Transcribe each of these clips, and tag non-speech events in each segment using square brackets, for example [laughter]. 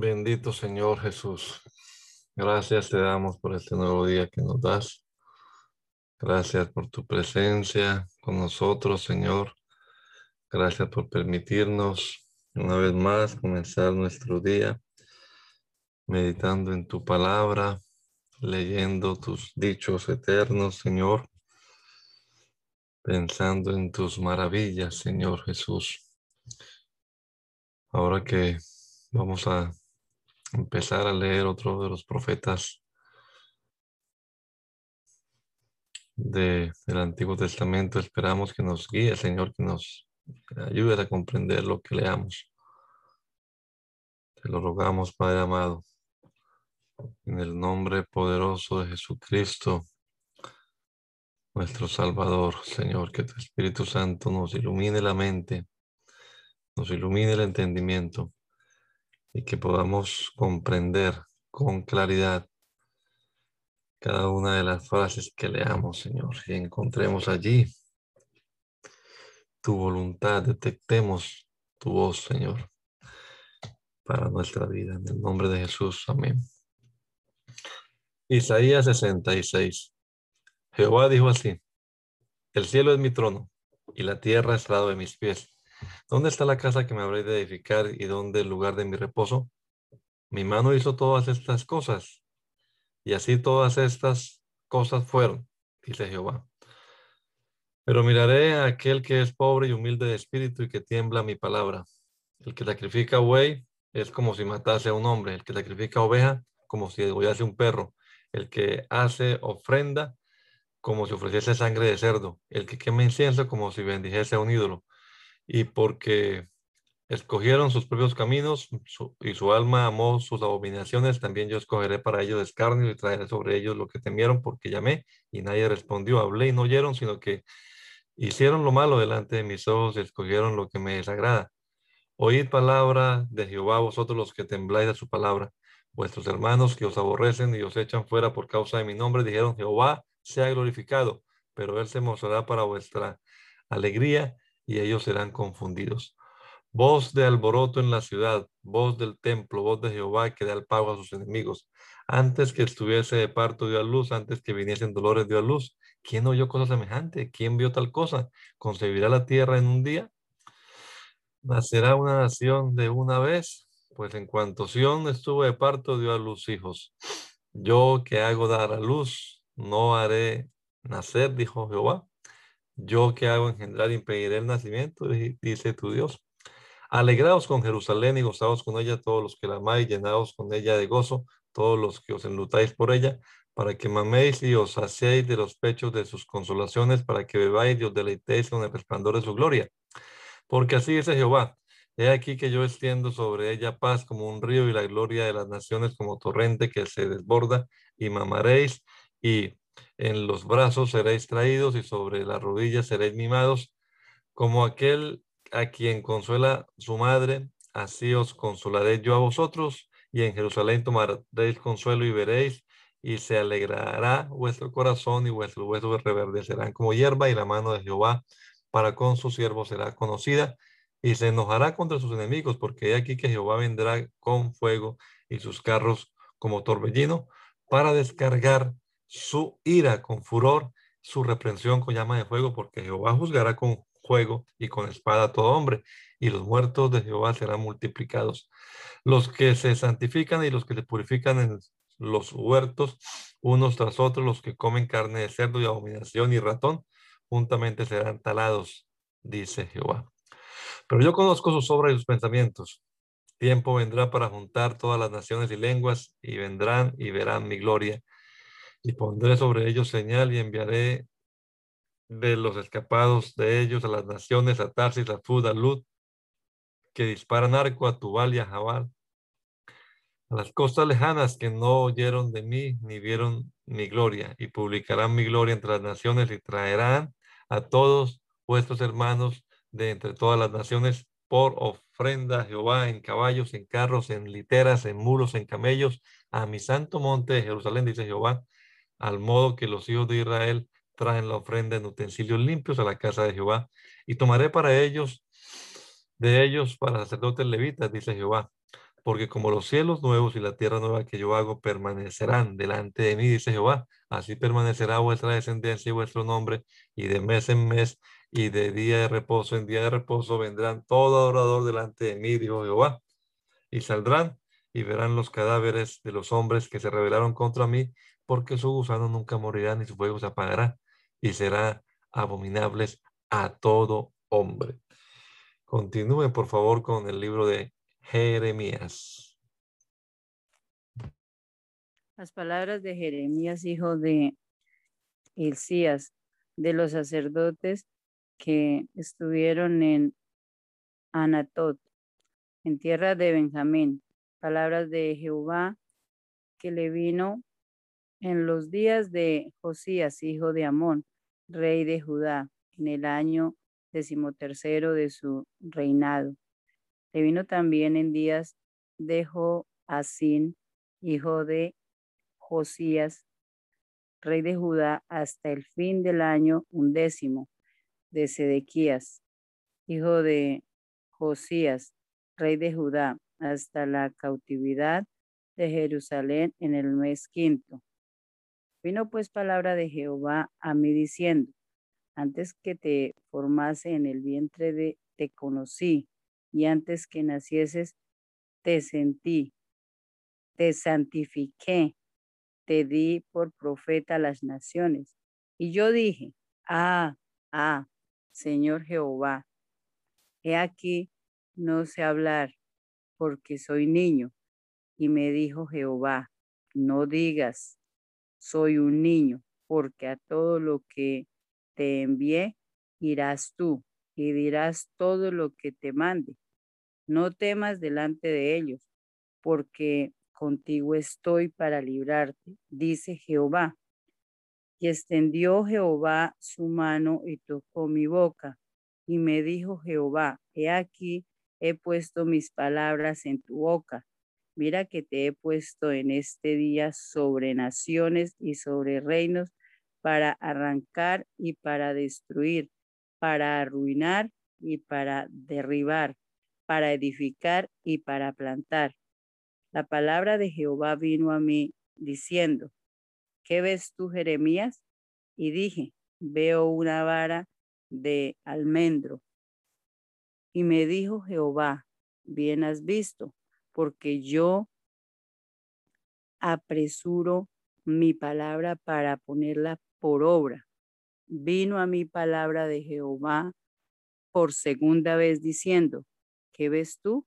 Bendito Señor Jesús. Gracias te damos por este nuevo día que nos das. Gracias por tu presencia con nosotros, Señor. Gracias por permitirnos una vez más comenzar nuestro día meditando en tu palabra, leyendo tus dichos eternos, Señor, pensando en tus maravillas, Señor Jesús. Ahora que vamos a empezar a leer otro de los profetas del Antiguo Testamento. Esperamos que nos guíe, Señor, que nos ayude a comprender lo que leamos. Te lo rogamos, Padre amado, en el nombre poderoso de Jesucristo, nuestro Salvador, Señor, que tu Espíritu Santo nos ilumine la mente, nos ilumine el entendimiento y que podamos comprender con claridad cada una de las frases que leamos, Señor, y encontremos allí tu voluntad, detectemos tu voz, Señor, para nuestra vida. En el nombre de Jesús, amén. Isaías 66. Jehová dijo así, el cielo es mi trono y la tierra es lado de mis pies. ¿Dónde está la casa que me habréis de edificar y dónde el lugar de mi reposo? Mi mano hizo todas estas cosas, y así todas estas cosas fueron, dice Jehová. Pero miraré a aquel que es pobre y humilde de espíritu y que tiembla mi palabra. El que sacrifica buey es como si matase a un hombre, el que sacrifica oveja como si degollase un perro, el que hace ofrenda como si ofreciese sangre de cerdo, el que quema incienso como si bendijese a un ídolo y porque escogieron sus propios caminos y su alma amó sus abominaciones, también yo escogeré para ellos escarnio y traeré sobre ellos lo que temieron, porque llamé y nadie respondió, hablé y no oyeron, sino que hicieron lo malo delante de mis ojos y escogieron lo que me desagrada. Oíd palabra de Jehová, vosotros los que tembláis a su palabra. Vuestros hermanos que os aborrecen y os echan fuera por causa de mi nombre, dijeron, Jehová sea glorificado, pero él se mostrará para vuestra alegría y ellos serán confundidos. Voz de alboroto en la ciudad, voz del templo, voz de Jehová que da el pago a sus enemigos. Antes que estuviese de parto dio a luz, antes que viniesen dolores dio a luz. ¿Quién oyó cosa semejante? ¿Quién vio tal cosa? ¿Concebirá la tierra en un día? ¿Nacerá una nación de una vez? Pues en cuanto Sión estuvo de parto dio a luz hijos. Yo que hago dar a luz, no haré nacer, dijo Jehová. Yo que hago engendrar impediré el nacimiento, dice tu Dios. Alegraos con Jerusalén y gozaos con ella todos los que la amáis, llenaos con ella de gozo, todos los que os enlutáis por ella, para que maméis y os saciéis de los pechos de sus consolaciones, para que bebáis y os deleitéis con el resplandor de su gloria. Porque así dice Jehová, he aquí que yo extiendo sobre ella paz como un río y la gloria de las naciones como torrente que se desborda, y mamaréis y en los brazos seréis traídos y sobre las rodillas seréis mimados, como aquel a quien consuela su madre, así os consolaré yo a vosotros, y en Jerusalén tomaréis consuelo y veréis, y se alegrará vuestro corazón y vuestros huesos reverdecerán como hierba, y la mano de Jehová para con sus siervos será conocida, y se enojará contra sus enemigos, porque he aquí que Jehová vendrá con fuego y sus carros como torbellino para descargar su ira con furor, su reprensión con llama de fuego, porque Jehová juzgará con fuego y con espada a todo hombre, y los muertos de Jehová serán multiplicados. Los que se santifican y los que se purifican en los huertos, unos tras otros, los que comen carne de cerdo y abominación y ratón, juntamente serán talados, dice Jehová. Pero yo conozco sus obras y sus pensamientos. Tiempo vendrá para juntar todas las naciones y lenguas, y vendrán y verán mi gloria y pondré sobre ellos señal y enviaré de los escapados de ellos a las naciones, a Tarsis, a Fud, a Lud, que disparan arco a Tubal y a Jabal, a las costas lejanas que no oyeron de mí ni vieron mi gloria, y publicarán mi gloria entre las naciones y traerán a todos vuestros hermanos de entre todas las naciones por ofrenda a Jehová en caballos, en carros, en literas, en mulos, en camellos, a mi santo monte de Jerusalén, dice Jehová, al modo que los hijos de Israel traen la ofrenda en utensilios limpios a la casa de Jehová, y tomaré para ellos, de ellos, para sacerdotes levitas, dice Jehová, porque como los cielos nuevos y la tierra nueva que yo hago permanecerán delante de mí, dice Jehová, así permanecerá vuestra descendencia y vuestro nombre, y de mes en mes, y de día de reposo en día de reposo vendrán todo adorador delante de mí, dijo Jehová, y saldrán y verán los cadáveres de los hombres que se rebelaron contra mí, porque su gusano nunca morirá ni su fuego se apagará y será abominables a todo hombre. Continúe, por favor, con el libro de Jeremías. Las palabras de Jeremías, hijo de Hilcías, de los sacerdotes que estuvieron en Anatot, en tierra de Benjamín. Palabras de Jehová que le vino en los días de Josías, hijo de Amón, rey de Judá, en el año decimotercero de su reinado. Le vino también en días de Joacín, hijo de Josías, rey de Judá, hasta el fin del año undécimo de Sedequías, hijo de Josías, rey de Judá, hasta la cautividad de Jerusalén en el mes quinto. Vino pues palabra de Jehová a mí diciendo, antes que te formase en el vientre de, te conocí, y antes que nacieses, te sentí, te santifiqué, te di por profeta a las naciones. Y yo dije, ah, ah, Señor Jehová, he aquí, no sé hablar, porque soy niño. Y me dijo Jehová, no digas, soy un niño, porque a todo lo que te envié irás tú y dirás todo lo que te mande. No temas delante de ellos, porque contigo estoy para librarte, dice Jehová. Y extendió Jehová su mano y tocó mi boca. Y me dijo Jehová, he aquí, he puesto mis palabras en tu boca Mira que te he puesto en este día sobre naciones y sobre reinos para arrancar y para destruir, para arruinar y para derribar, para edificar y para plantar. La palabra de Jehová vino a mí diciendo, ¿qué ves tú, Jeremías? Y dije, veo una vara de almendro. Y me dijo Jehová, bien has visto, porque yo apresuro mi palabra para ponerla por obra. Vino a mi palabra de Jehová por segunda vez diciendo, ¿qué ves tú?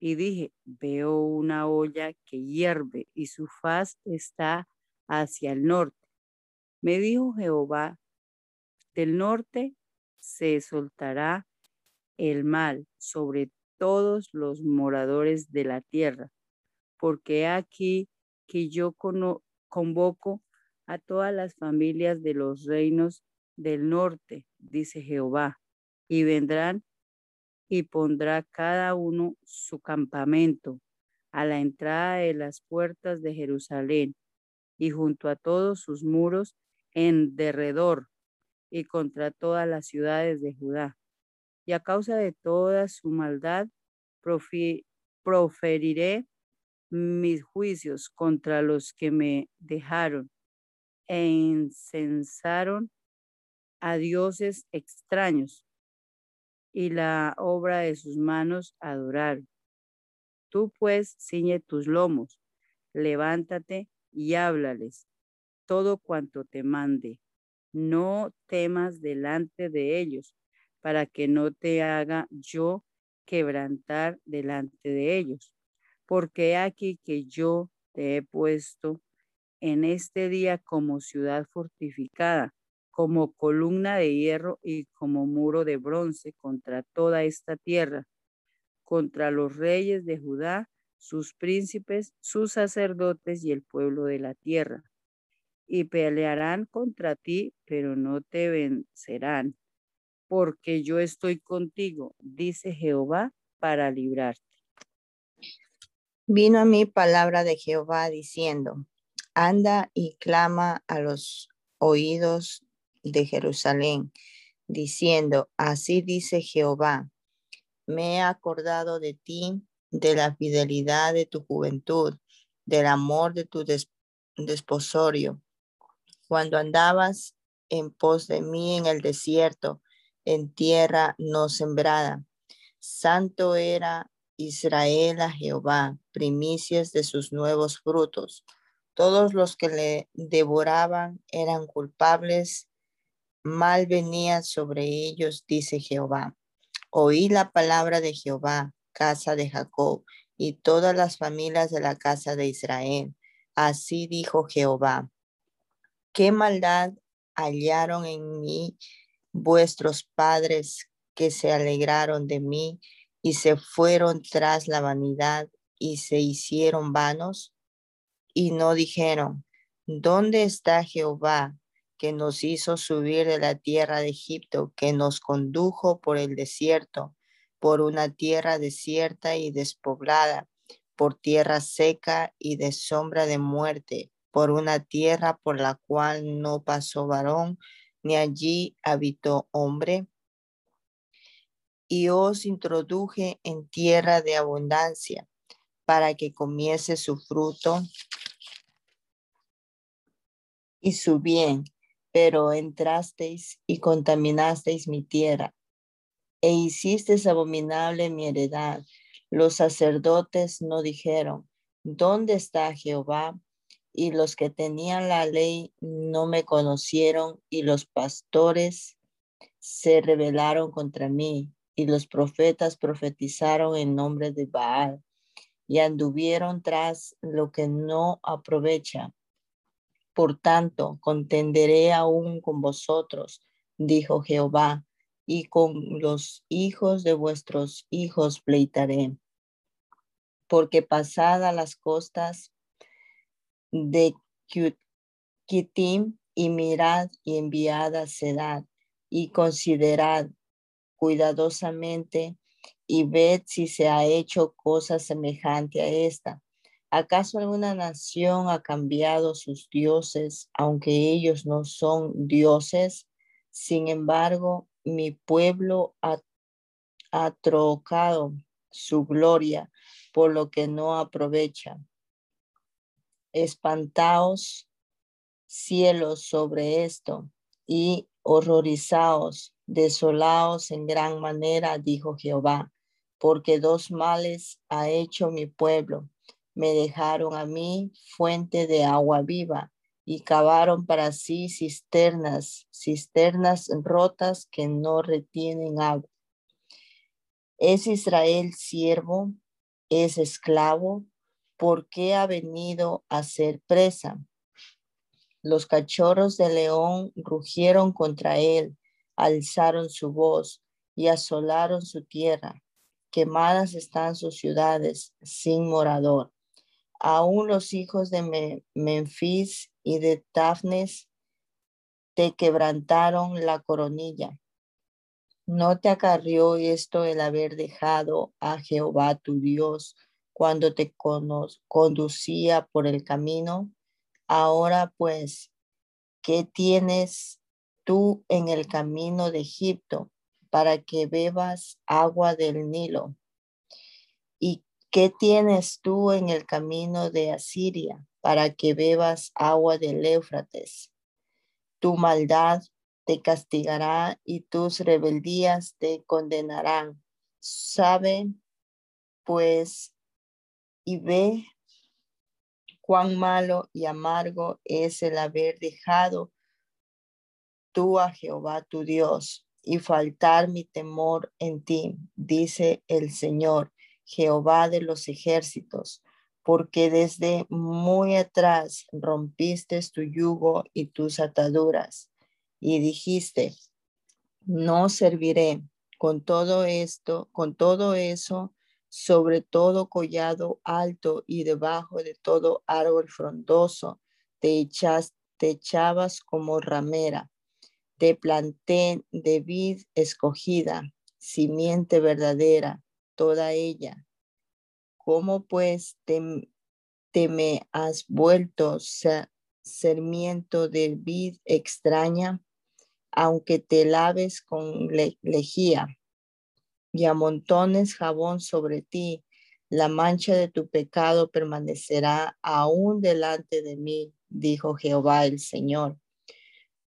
Y dije, veo una olla que hierve y su faz está hacia el norte. Me dijo Jehová, del norte se soltará el mal sobre todos los moradores de la tierra, porque aquí que yo convoco a todas las familias de los reinos del norte, dice Jehová, y vendrán y pondrá cada uno su campamento a la entrada de las puertas de Jerusalén y junto a todos sus muros en derredor y contra todas las ciudades de Judá y a causa de toda su maldad proferiré mis juicios contra los que me dejaron e incensaron a dioses extraños y la obra de sus manos adoraron. Tú pues ciñe tus lomos, levántate y háblales todo cuanto te mande. No temas delante de ellos, para que no te haga yo quebrantar delante de ellos. Porque aquí que yo te he puesto en este día como ciudad fortificada, como columna de hierro y como muro de bronce contra toda esta tierra, contra los reyes de Judá, sus príncipes, sus sacerdotes y el pueblo de la tierra. Y pelearán contra ti, pero no te vencerán, porque yo estoy contigo, dice Jehová, para librarte. Vino a mí palabra de Jehová diciendo, anda y clama a los oídos de Jerusalén, diciendo, así dice Jehová, me he acordado de ti, de la fidelidad de tu juventud, del amor de tu desposorio, cuando andabas en pos de mí en el desierto, en tierra no sembrada. Santo era Israel a Jehová, primicias de sus nuevos frutos. Todos los que le devoraban eran culpables mal venía sobre ellos, dice Jehová. Oí la palabra de Jehová, casa de Jacob, y todas las familias de la casa de Israel. Así dijo Jehová. ¿Qué maldad hallaron en mí vuestros padres que se alegraron de mí y se fueron tras la vanidad y se hicieron vanos? Y no dijeron, ¿dónde está Jehová que nos hizo subir de la tierra de Egipto, que nos condujo por el desierto, por una tierra desierta y despoblada, por tierra seca y de sombra de muerte, por una tierra por la cual no pasó varón, ni allí habitó hombre. Y os introduje en tierra de abundancia, para que comiese su fruto y su bien, pero entrasteis y contaminasteis mi tierra, e hicisteis abominable mi heredad. Los sacerdotes no dijeron, ¿dónde está Jehová? Y los que tenían la ley no me conocieron, y los pastores se rebelaron contra mí, y los profetas profetizaron en nombre de Baal, y anduvieron tras lo que no aprovecha por tanto, contenderé aún con vosotros, dijo Jehová, y con los hijos de vuestros hijos pleitaré. Porque pasada las costas de Kittim y mirad y enviad Sedad y considerad cuidadosamente y ved si se ha hecho cosa semejante a esta ¿Acaso alguna nación ha cambiado sus dioses, aunque ellos no son dioses? Sin embargo, mi pueblo ha, trocado su gloria por lo que no aprovecha. Espantaos cielos sobre esto y horrorizaos, desolaos en gran manera, dijo Jehová, porque dos males ha hecho mi pueblo me dejaron a mí fuente de agua viva y cavaron para sí cisternas, cisternas rotas que no retienen agua. ¿Es Israel siervo? ¿Es esclavo? ¿Por qué ha venido a ser presa? Los cachorros de león rugieron contra él, alzaron su voz y asolaron su tierra. Quemadas están sus ciudades sin morador. Aún los hijos de Memphis y de Tafnes te quebrantaron la coronilla. ¿No te acarrió esto el haber dejado a Jehová tu Dios cuando te conducía por el camino? Ahora pues, ¿qué tienes tú en el camino de Egipto para que bebas agua del Nilo? ¿Y ¿Qué tienes tú en el camino de Asiria para que bebas agua del Éufrates? Tu maldad te castigará y tus rebeldías te condenarán. Sabe, pues, y ve cuán malo y amargo es el haber dejado tú a Jehová tu Dios y faltar mi temor en ti, dice el Señor Jehová de los ejércitos, porque desde muy atrás rompiste tu yugo y tus ataduras, y dijiste, no serviré con todo esto, con todo eso, sobre todo collado alto y debajo de todo árbol frondoso, te, te echabas como ramera, te planté de vid escogida, simiente verdadera, toda ella. ¿Cómo pues te, te me has vuelto sermiento de vid extraña? aunque te laves con lejía y amontones jabón sobre ti, la mancha de tu pecado permanecerá aún delante de mí, dijo Jehová el Señor.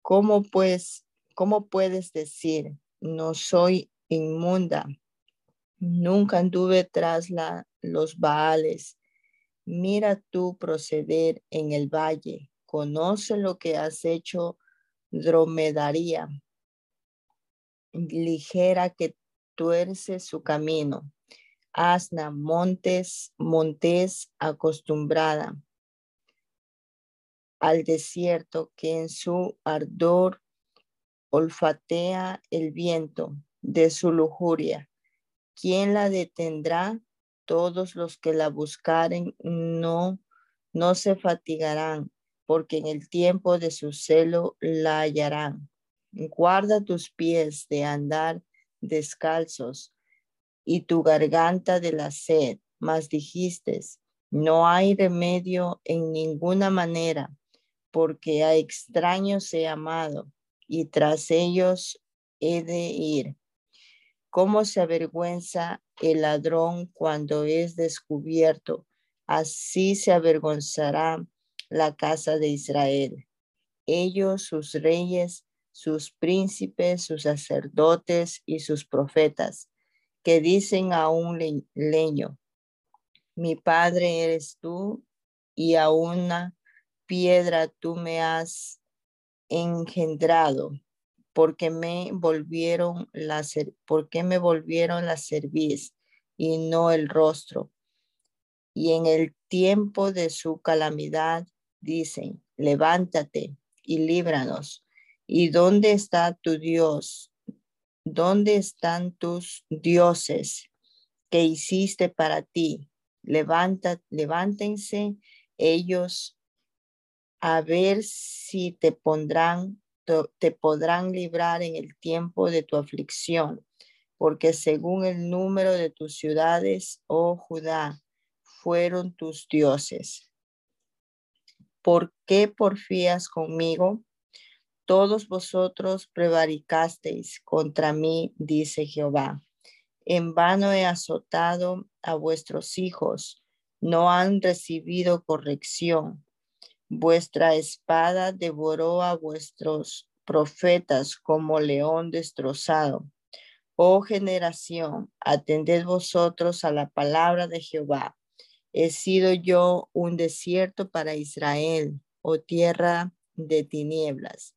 ¿Cómo pues, cómo puedes decir, no soy inmunda? Nunca anduve tras la, los baales. Mira tú proceder en el valle. Conoce lo que has hecho dromedaria, ligera que tuerce su camino, asna, montes, montes acostumbrada al desierto que en su ardor olfatea el viento de su lujuria. ¿Quién la detendrá? Todos los que la buscaren no, no se fatigarán porque en el tiempo de su celo la hallarán. Guarda tus pies de andar descalzos y tu garganta de la sed, mas dijiste, no hay remedio en ninguna manera, porque a extraños he amado y tras ellos he de ir. ¿Cómo se avergüenza el ladrón cuando es descubierto? Así se avergonzará la casa de Israel. Ellos, sus reyes, sus príncipes, sus sacerdotes y sus profetas, que dicen a un leño, mi padre eres tú y a una piedra tú me has engendrado, porque me volvieron la, porque me volvieron la cerviz y no el rostro. Y en el tiempo de su calamidad dicen, levántate y líbranos. ¿Y dónde está tu Dios? ¿Dónde están tus dioses que hiciste para ti? Levanta, levántense ellos a ver si te pondrán, te podrán librar en el tiempo de tu aflicción, porque según el número de tus ciudades, oh Judá, fueron tus dioses. ¿por qué porfías conmigo? Todos vosotros prevaricasteis contra mí, dice Jehová. En vano he azotado a vuestros hijos, no han recibido corrección. Vuestra espada devoró a vuestros profetas como león destrozado. Oh generación, atended vosotros a la palabra de Jehová He sido yo un desierto para Israel, oh tierra de tinieblas.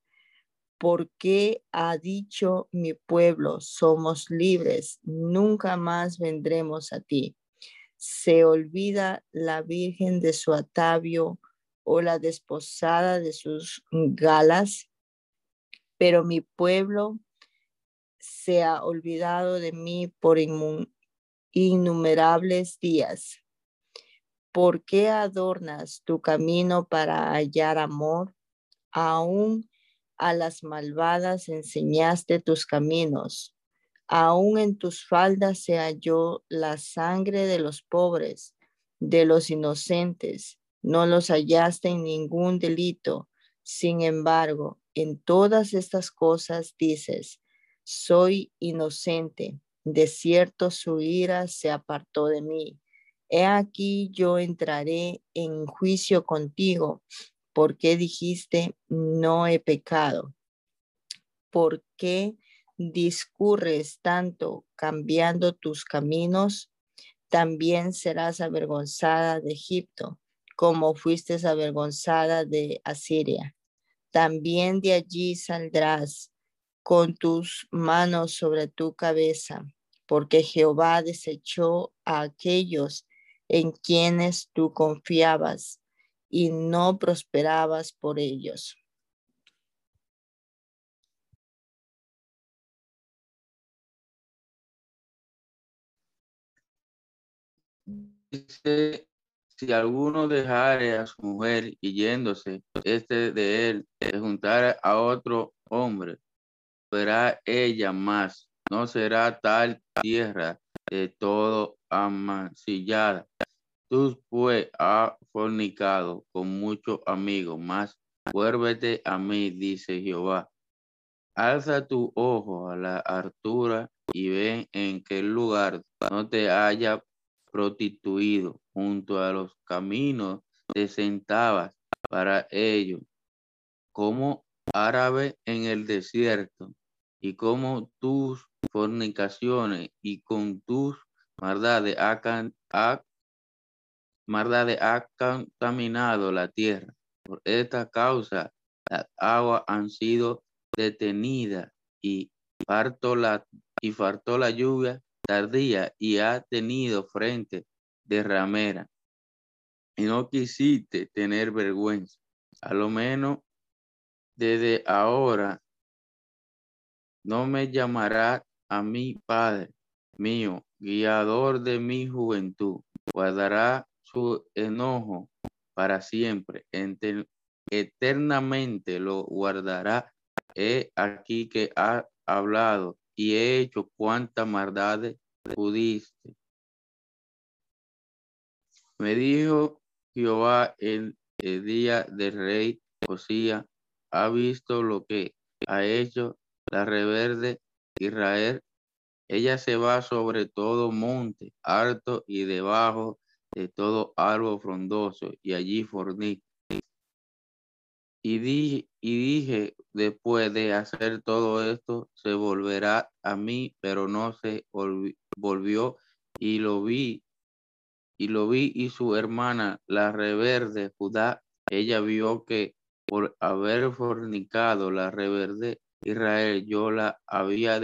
Porque ha dicho mi pueblo, somos libres, nunca más vendremos a ti. Se olvida la virgen de su atavio o la desposada de sus galas, pero mi pueblo se ha olvidado de mí por innumerables días. ¿Por qué adornas tu camino para hallar amor? Aún a las malvadas enseñaste tus caminos. Aún en tus faldas se halló la sangre de los pobres, de los inocentes. No los hallaste en ningún delito. Sin embargo, en todas estas cosas dices, soy inocente. De cierto su ira se apartó de mí He aquí yo entraré en juicio contigo, porque dijiste, no he pecado. ¿Por qué discurres tanto cambiando tus caminos? También serás avergonzada de Egipto, como fuiste avergonzada de Asiria. También de allí saldrás con tus manos sobre tu cabeza, porque Jehová desechó a aquellos en quienes tú confiabas y no prosperabas por ellos. Dice, si alguno dejare a su mujer y yéndose, este de él, se juntare a otro hombre, verá ella más, no será tal tierra de todo amancillada Tú pues has fornicado con muchos amigos, más vuélvete a mí, dice Jehová. Alza tu ojo a la altura y ven en qué lugar no te haya prostituido. Junto a los caminos te sentabas para ello, como árabe en el desierto, y como tus fornicaciones y con tus maldades ha, ha contaminado la tierra. Por esta causa las aguas han sido detenidas y faltó la, y faltó la lluvia tardía y ha tenido frente de ramera. Y no quisiste tener vergüenza. A lo menos desde ahora no me llamará a mi Padre mío, guiador de mi juventud. Guardará su enojo para siempre. Eternamente lo guardará. He aquí que ha hablado y he hecho cuanta maldades pudiste. Me dijo Jehová el, el día del rey Josía, ha visto lo que ha hecho la reverde Israel. Ella se va sobre todo monte alto y debajo de todo árbol frondoso y allí fornica. Y dije, y dije, después de hacer todo esto, se volverá a mí, pero no se volvió y lo vi. Y lo vi y su hermana, la reverde Judá, ella vio que por haber fornicado la reverde Israel, yo la había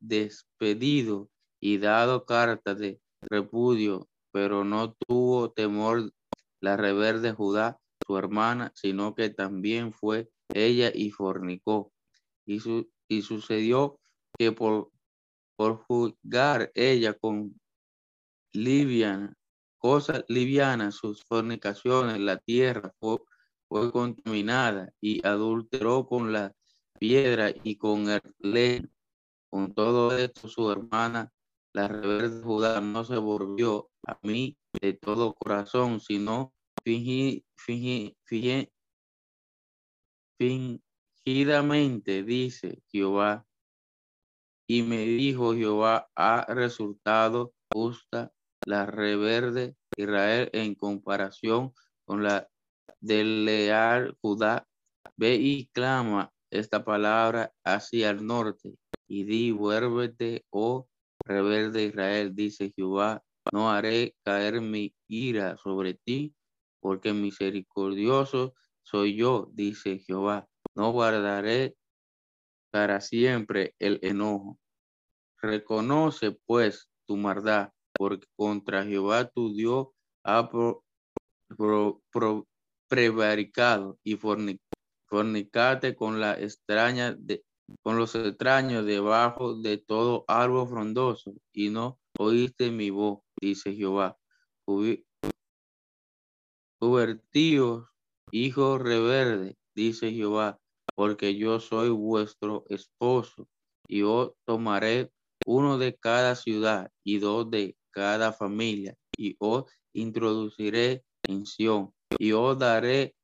despedido y dado carta de repudio, pero no tuvo temor la reverde Judá su hermana, sino que también fue ella y fornicó. Y, su, y sucedió que por, por juzgar ella con liviana, cosas livianas, sus fornicaciones, la tierra fue, fue contaminada y adulteró con la piedra y con el leño. Con todo esto, su hermana, la rebelde Judá, no se volvió a mí de todo corazón, sino fingidamente, dice Jehová. Y me dijo Jehová, ha resultado justa la reverde Israel en comparación con la del leal Judá. Ve y clama esta palabra hacia el norte y di, vuélvete, oh reverde Israel, dice Jehová, no haré caer mi ira sobre ti porque misericordioso soy yo, dice Jehová. No guardaré para siempre el enojo. Reconoce pues tu maldad, porque contra Jehová tu Dios ha prevaricado y fornicate con la extraña de, con los extraños debajo de todo árbol frondoso, y no oíste mi voz, dice Jehová. Convertíos, hijos reverde, dice Jehová, porque yo soy vuestro esposo, y os tomaré uno de cada ciudad y dos de cada familia, y os introduciré en Sion, y os daré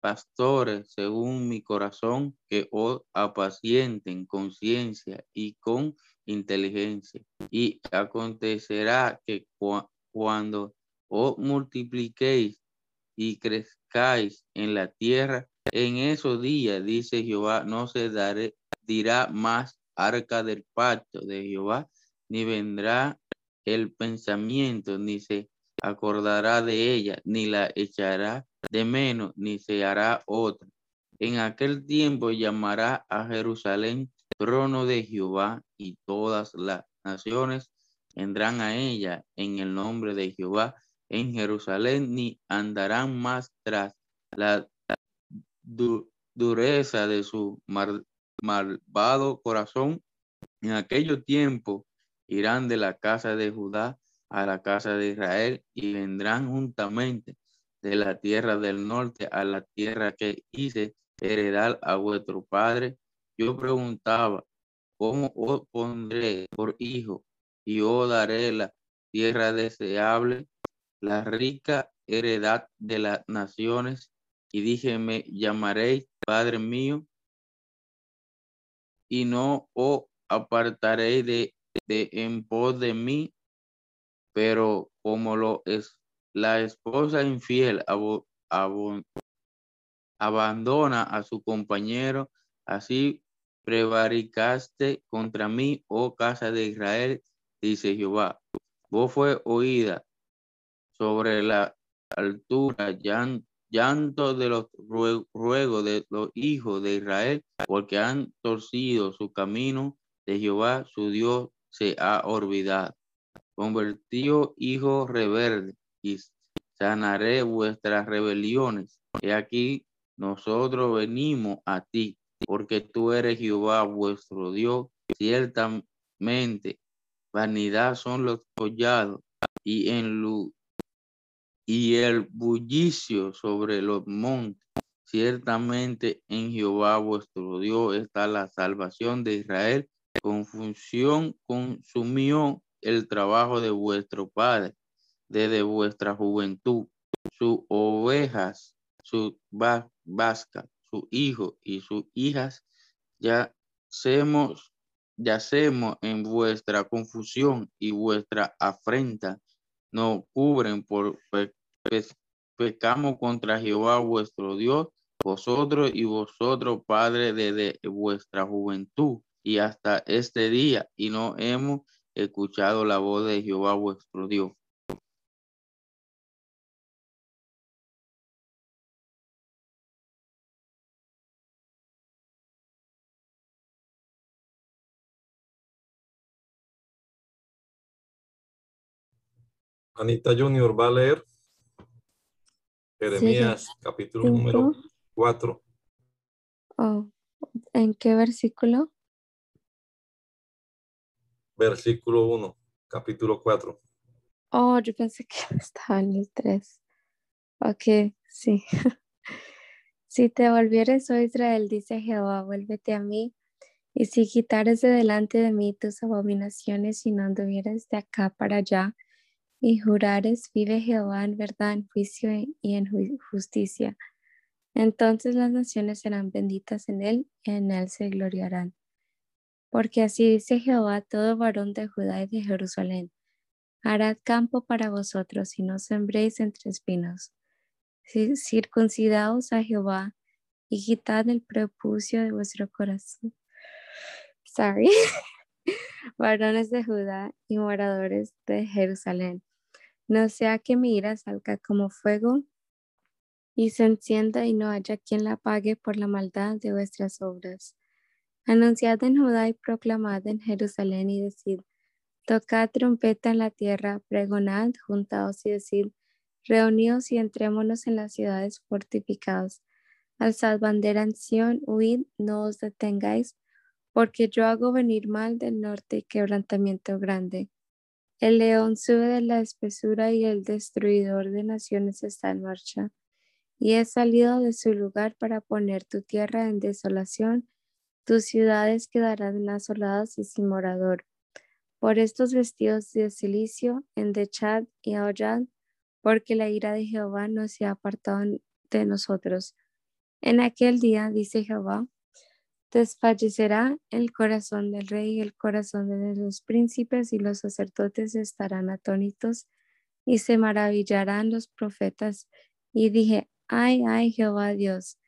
pastores según mi corazón, que os apacienten con ciencia y con inteligencia. Y acontecerá que cuando os multipliquéis y crezcáis en la tierra, en esos días, dice Jehová, no se daré, dirá más arca del pacto de Jehová, ni vendrá el pensamiento, ni se acordará de ella, ni la echará de menos, ni se hará otra. En aquel tiempo llamará a Jerusalén trono de Jehová y todas las naciones vendrán a ella en el nombre de Jehová en Jerusalén, ni andarán más tras la dureza de su malvado corazón. En aquello tiempo irán de la casa de Judá a la casa de Israel y vendrán juntamente de la tierra del norte a la tierra que hice heredar a vuestro padre. Yo preguntaba, ¿cómo os pondré por hijo y os daré la tierra deseable, la rica heredad de las naciones? Y dije, me llamaréis Padre mío y no os apartaréis de, de en pos de mí, pero como lo es la esposa infiel abandona a su compañero, así prevaricaste contra mí, oh casa de Israel, dice Jehová. Vos fue oída sobre la altura, llanto de los ruegos de los hijos de Israel, porque han torcido su camino de Jehová, su Dios, se ha olvidado. Convertido hijo reverde y sanaré vuestras rebeliones. Y aquí nosotros venimos a ti, porque tú eres Jehová vuestro Dios. Ciertamente, vanidad son los collados y, en y el bullicio sobre los montes. Ciertamente en Jehová vuestro Dios está la salvación de Israel. Confusión consumió el trabajo de vuestro Padre desde vuestra juventud. Sus ovejas, su vasca, su hijo y sus hijas, ya yacemos, yacemos en vuestra confusión y vuestra afrenta. No cubren por pecamos contra Jehová vuestro Dios, vosotros y vosotros, Padre, desde vuestra juventud y hasta este día, y no hemos escuchado la voz de Jehová vuestro Dios. Anita Junior va a leer Jeremías capítulo número 4. ¿En qué versículo? Versículo 1, capítulo 4. Oh, yo pensé que [laughs] estaba en el 3. Ok, sí. [laughs] si te volvieres, oh Israel, dice Jehová, vuélvete a mí. Y si quitares de delante de mí tus abominaciones y no anduvieras de acá para allá, y jurares, vive Jehová en verdad, en juicio y en justicia. Entonces las naciones serán benditas en él y en él se gloriarán. Porque así dice Jehová, todo varón de Judá y de Jerusalén, hará campo para vosotros y no sembréis entre espinos. Circuncidaos a Jehová y quitad el prepucio de vuestro corazón. Sorry. [laughs] Varones de Judá y moradores de Jerusalén no sea que mi ira salga como fuego y se encienda y no haya quien la pague por la maldad de vuestras obras. Anunciad en Judá y proclamad en Jerusalén y decid, tocad trompeta en la tierra, pregonad, juntaos y decid, reuníos y entrémonos en las ciudades fortificadas. Alzad bandera en Sión, huid, no os detengáis, porque yo hago venir mal del norte y quebrantamiento grande. El león sube de la espesura y el destruidor de naciones está en marcha. Y he salido de su lugar para poner tu tierra en desolación, tus ciudades quedarán asoladas y sin morador. Por estos vestidos de silicio, endechad y aullad, porque la ira de Jehová no se ha apartado de nosotros. En aquel día, dice Jehová, Desfallecerá el corazón del rey y el corazón de los príncipes y los sacerdotes estarán atónitos y se maravillarán los profetas. Y dije, ay, ay, Jehová Dios,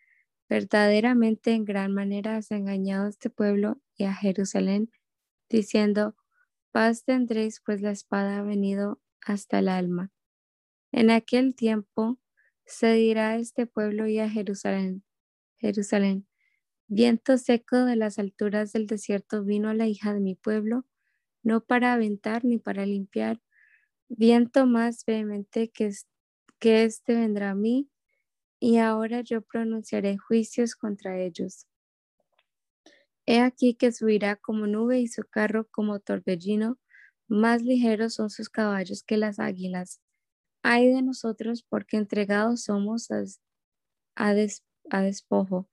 verdaderamente en gran manera has engañado a este pueblo y a Jerusalén, diciendo, paz tendréis, pues la espada ha venido hasta el alma. En aquel tiempo se dirá a este pueblo y a Jerusalén, Jerusalén, Viento seco de las alturas del desierto vino a la hija de mi pueblo, no para aventar ni para limpiar. Viento más vehemente que, que este vendrá a mí, y ahora yo pronunciaré juicios contra ellos. He aquí que subirá como nube y su carro como torbellino, más ligeros son sus caballos que las águilas. Ay de nosotros porque entregados somos a, a despojo.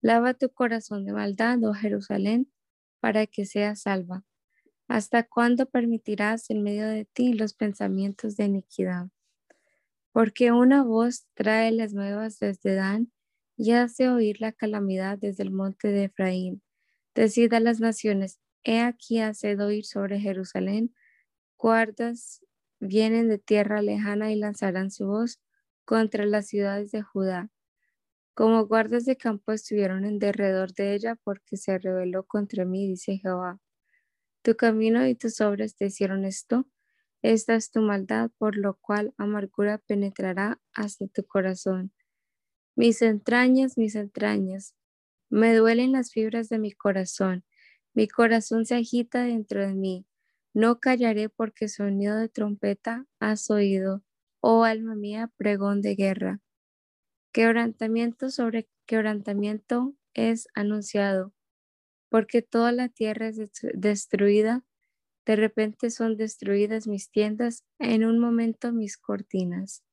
Lava tu corazón de maldad, oh Jerusalén, para que seas salva. ¿Hasta cuándo permitirás en medio de ti los pensamientos de iniquidad? Porque una voz trae las nuevas desde Dan y hace oír la calamidad desde el monte de Efraín. Decid a las naciones, he aquí haced oír sobre Jerusalén, guardas vienen de tierra lejana y lanzarán su voz contra las ciudades de Judá. Como guardas de campo estuvieron en derredor de ella porque se rebeló contra mí, dice Jehová. Tu camino y tus obras te hicieron esto. Esta es tu maldad, por lo cual amargura penetrará hasta tu corazón. Mis entrañas, mis entrañas, me duelen las fibras de mi corazón. Mi corazón se agita dentro de mí. No callaré porque sonido de trompeta has oído, oh alma mía, pregón de guerra. Quebrantamiento sobre quebrantamiento es anunciado, porque toda la tierra es destruida. De repente son destruidas mis tiendas, en un momento mis cortinas.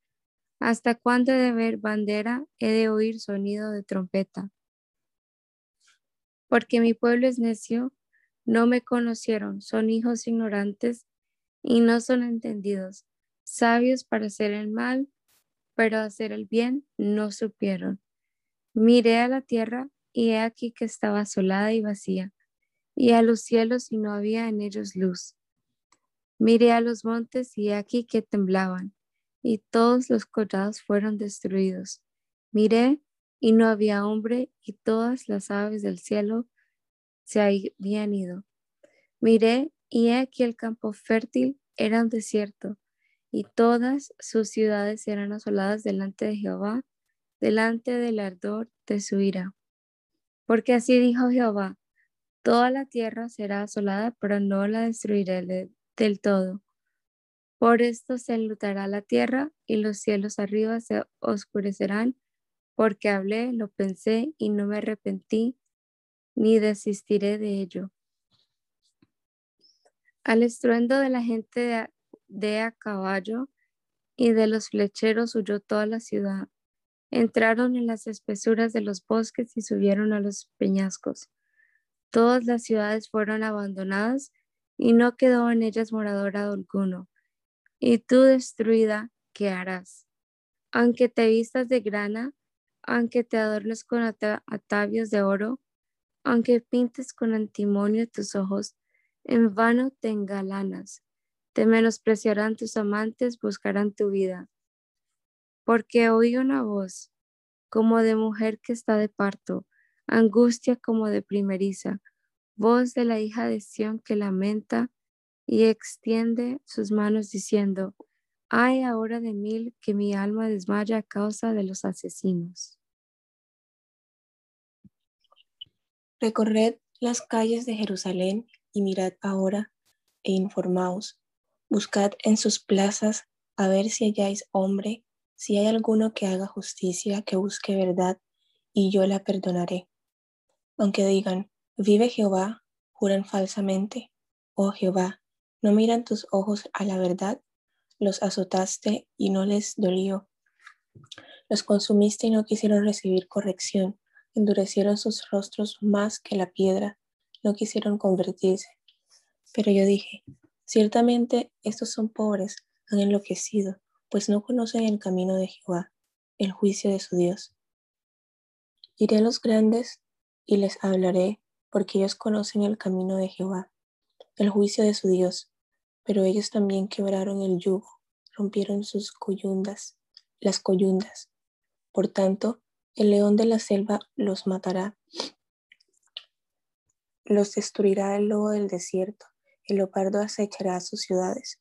¿Hasta cuándo he de ver bandera? He de oír sonido de trompeta. Porque mi pueblo es necio, no me conocieron, son hijos ignorantes y no son entendidos, sabios para hacer el mal, pero hacer el bien no supieron. Miré a la tierra y he aquí que estaba asolada y vacía, y a los cielos y no había en ellos luz. Miré a los montes y he aquí que temblaban, y todos los collados fueron destruidos. Miré y no había hombre, y todas las aves del cielo se habían ido. Miré y he aquí el campo fértil era un desierto, y todas sus ciudades eran asoladas delante de Jehová, delante del ardor de su ira. Porque así dijo Jehová, toda la tierra será asolada, pero no la destruiré del todo. Por esto se enlutará la tierra y los cielos arriba se oscurecerán, porque hablé, lo pensé y no me arrepentí, ni desistiré de ello. Al estruendo de la gente de a caballo y de los flecheros huyó toda la ciudad. Entraron en las espesuras de los bosques y subieron a los peñascos. Todas las ciudades fueron abandonadas y no quedó en ellas moradora alguno. Y tú destruida, ¿qué harás? Aunque te vistas de grana, aunque te adornes con atavios de oro, aunque pintes con antimonio tus ojos, en vano te engalanas te menospreciarán tus amantes, buscarán tu vida. Porque oí una voz como de mujer que está de parto, angustia como de primeriza, voz de la hija de Sión que lamenta y extiende sus manos diciendo, ay ahora de mil que mi alma desmaya a causa de los asesinos. Recorred las calles de Jerusalén y mirad ahora e informaos Buscad en sus plazas a ver si halláis hombre, si hay alguno que haga justicia, que busque verdad, y yo la perdonaré. Aunque digan, vive Jehová, juran falsamente. Oh Jehová, ¿no miran tus ojos a la verdad? Los azotaste y no les dolió. Los consumiste y no quisieron recibir corrección. Endurecieron sus rostros más que la piedra. No quisieron convertirse. Pero yo dije, Ciertamente estos son pobres, han enloquecido, pues no conocen el camino de Jehová, el juicio de su Dios. Iré a los grandes y les hablaré, porque ellos conocen el camino de Jehová, el juicio de su Dios, pero ellos también quebraron el yugo, rompieron sus coyundas, las coyundas. Por tanto, el león de la selva los matará, los destruirá el lobo del desierto el leopardo acechará sus ciudades.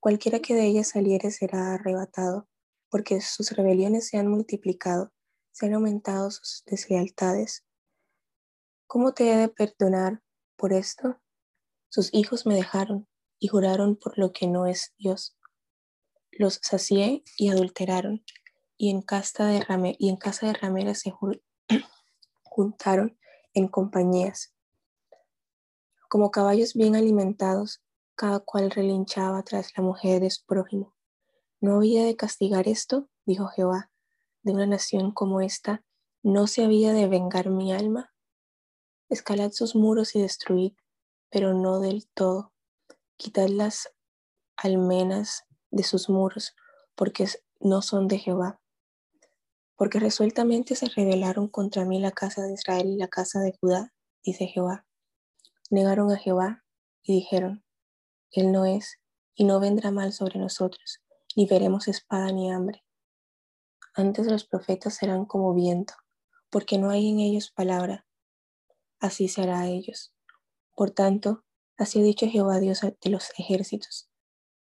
Cualquiera que de ellas saliere será arrebatado, porque sus rebeliones se han multiplicado, se han aumentado sus deslealtades. ¿Cómo te he de perdonar por esto? Sus hijos me dejaron y juraron por lo que no es Dios. Los sacié y adulteraron, y en, casa de y en casa de rameras se [clears throat] juntaron en compañías como caballos bien alimentados, cada cual relinchaba tras la mujer de su prójimo. ¿No había de castigar esto? dijo Jehová. De una nación como esta, ¿no se había de vengar mi alma? Escalad sus muros y destruid, pero no del todo. Quitad las almenas de sus muros, porque no son de Jehová. Porque resueltamente se rebelaron contra mí la casa de Israel y la casa de Judá, dice Jehová. Negaron a Jehová y dijeron, Él no es, y no vendrá mal sobre nosotros, ni veremos espada ni hambre. Antes los profetas serán como viento, porque no hay en ellos palabra. Así será a ellos. Por tanto, así ha dicho Jehová Dios de los ejércitos,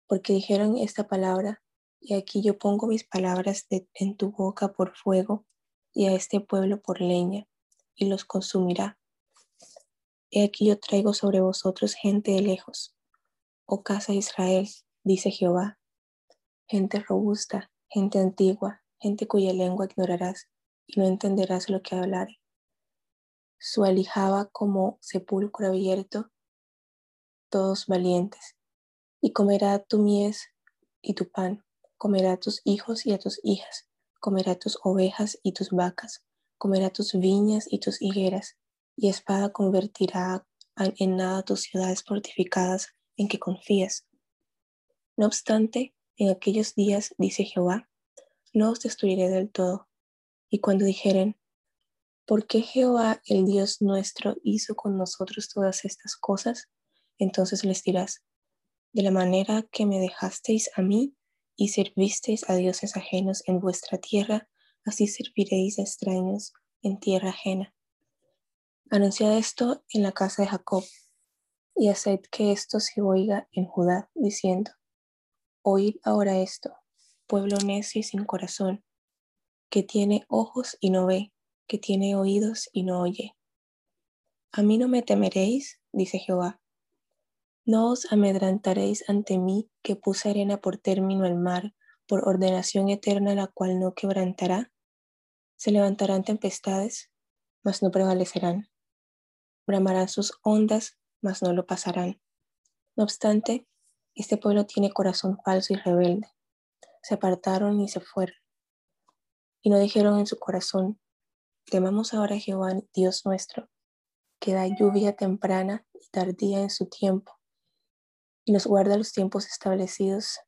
porque dijeron esta palabra, y aquí yo pongo mis palabras en tu boca por fuego, y a este pueblo por leña, y los consumirá. He aquí yo traigo sobre vosotros gente de lejos. Oh casa de Israel, dice Jehová, gente robusta, gente antigua, gente cuya lengua ignorarás y no entenderás lo que hablaré. Su alijaba como sepulcro abierto, todos valientes, y comerá tu mies y tu pan, comerá a tus hijos y a tus hijas, comerá tus ovejas y tus vacas, comerá tus viñas y tus higueras, y espada convertirá en nada tus ciudades fortificadas en que confías. No obstante, en aquellos días, dice Jehová, no os destruiré del todo. Y cuando dijeren, ¿por qué Jehová el Dios nuestro hizo con nosotros todas estas cosas? Entonces les dirás, de la manera que me dejasteis a mí y servisteis a dioses ajenos en vuestra tierra, así serviréis a extraños en tierra ajena. Anunciad esto en la casa de Jacob y haced que esto se oiga en Judá, diciendo, Oíd ahora esto, pueblo necio y sin corazón, que tiene ojos y no ve, que tiene oídos y no oye. A mí no me temeréis, dice Jehová. No os amedrantaréis ante mí, que puse arena por término al mar, por ordenación eterna la cual no quebrantará. Se levantarán tempestades, mas no prevalecerán. Bramarán sus ondas, mas no lo pasarán. No obstante, este pueblo tiene corazón falso y rebelde. Se apartaron y se fueron. Y no dijeron en su corazón, temamos ahora a Jehová, Dios nuestro, que da lluvia temprana y tardía en su tiempo, y nos guarda los tiempos establecidos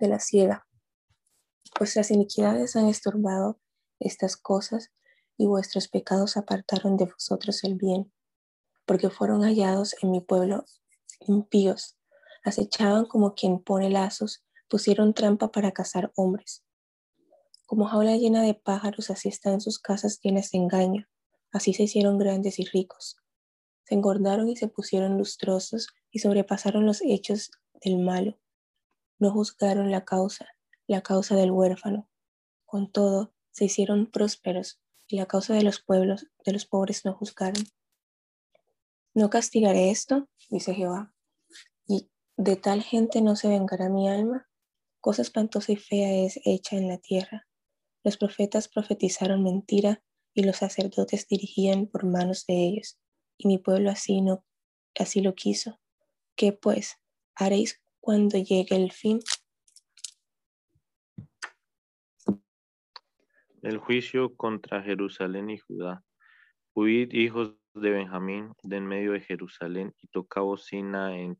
de la siega. Vuestras iniquidades han estorbado estas cosas, y vuestros pecados apartaron de vosotros el bien, porque fueron hallados en mi pueblo impíos acechaban como quien pone lazos, pusieron trampa para cazar hombres. Como jaula llena de pájaros, así están sus casas llenas de engaño, así se hicieron grandes y ricos. Se engordaron y se pusieron lustrosos y sobrepasaron los hechos del malo. No juzgaron la causa, la causa del huérfano. Con todo, se hicieron prósperos y la causa de los pueblos, de los pobres no juzgaron. No castigaré esto, dice Jehová, y de tal gente no se vengará mi alma. Cosa espantosa y fea es hecha en la tierra. Los profetas profetizaron mentira y los sacerdotes dirigían por manos de ellos. Y mi pueblo así no así lo quiso. ¿Qué pues haréis cuando llegue el fin? El juicio contra Jerusalén y Judá. Huid, hijos de Benjamín, de en medio de Jerusalén, y toca bocina en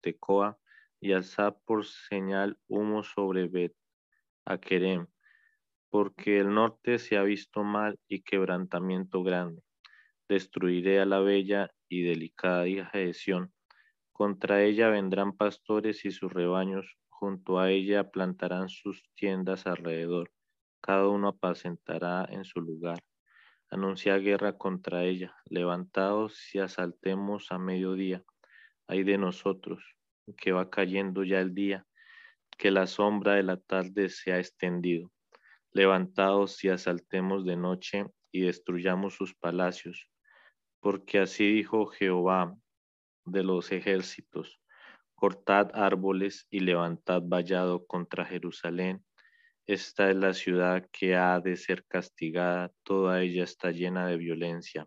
Tecoa, y alzad por señal humo sobre Bet Akerem, porque el norte se ha visto mal y quebrantamiento grande. Destruiré a la bella y delicada hija de Sión. Contra ella vendrán pastores y sus rebaños, junto a ella plantarán sus tiendas alrededor, cada uno apacentará en su lugar. Anuncia guerra contra ella, levantaos y asaltemos a mediodía. Hay de nosotros, que va cayendo ya el día, que la sombra de la tarde se ha extendido. Levantaos y asaltemos de noche y destruyamos sus palacios, porque así dijo Jehová de los ejércitos, cortad árboles y levantad vallado contra Jerusalén. Esta es la ciudad que ha de ser castigada, toda ella está llena de violencia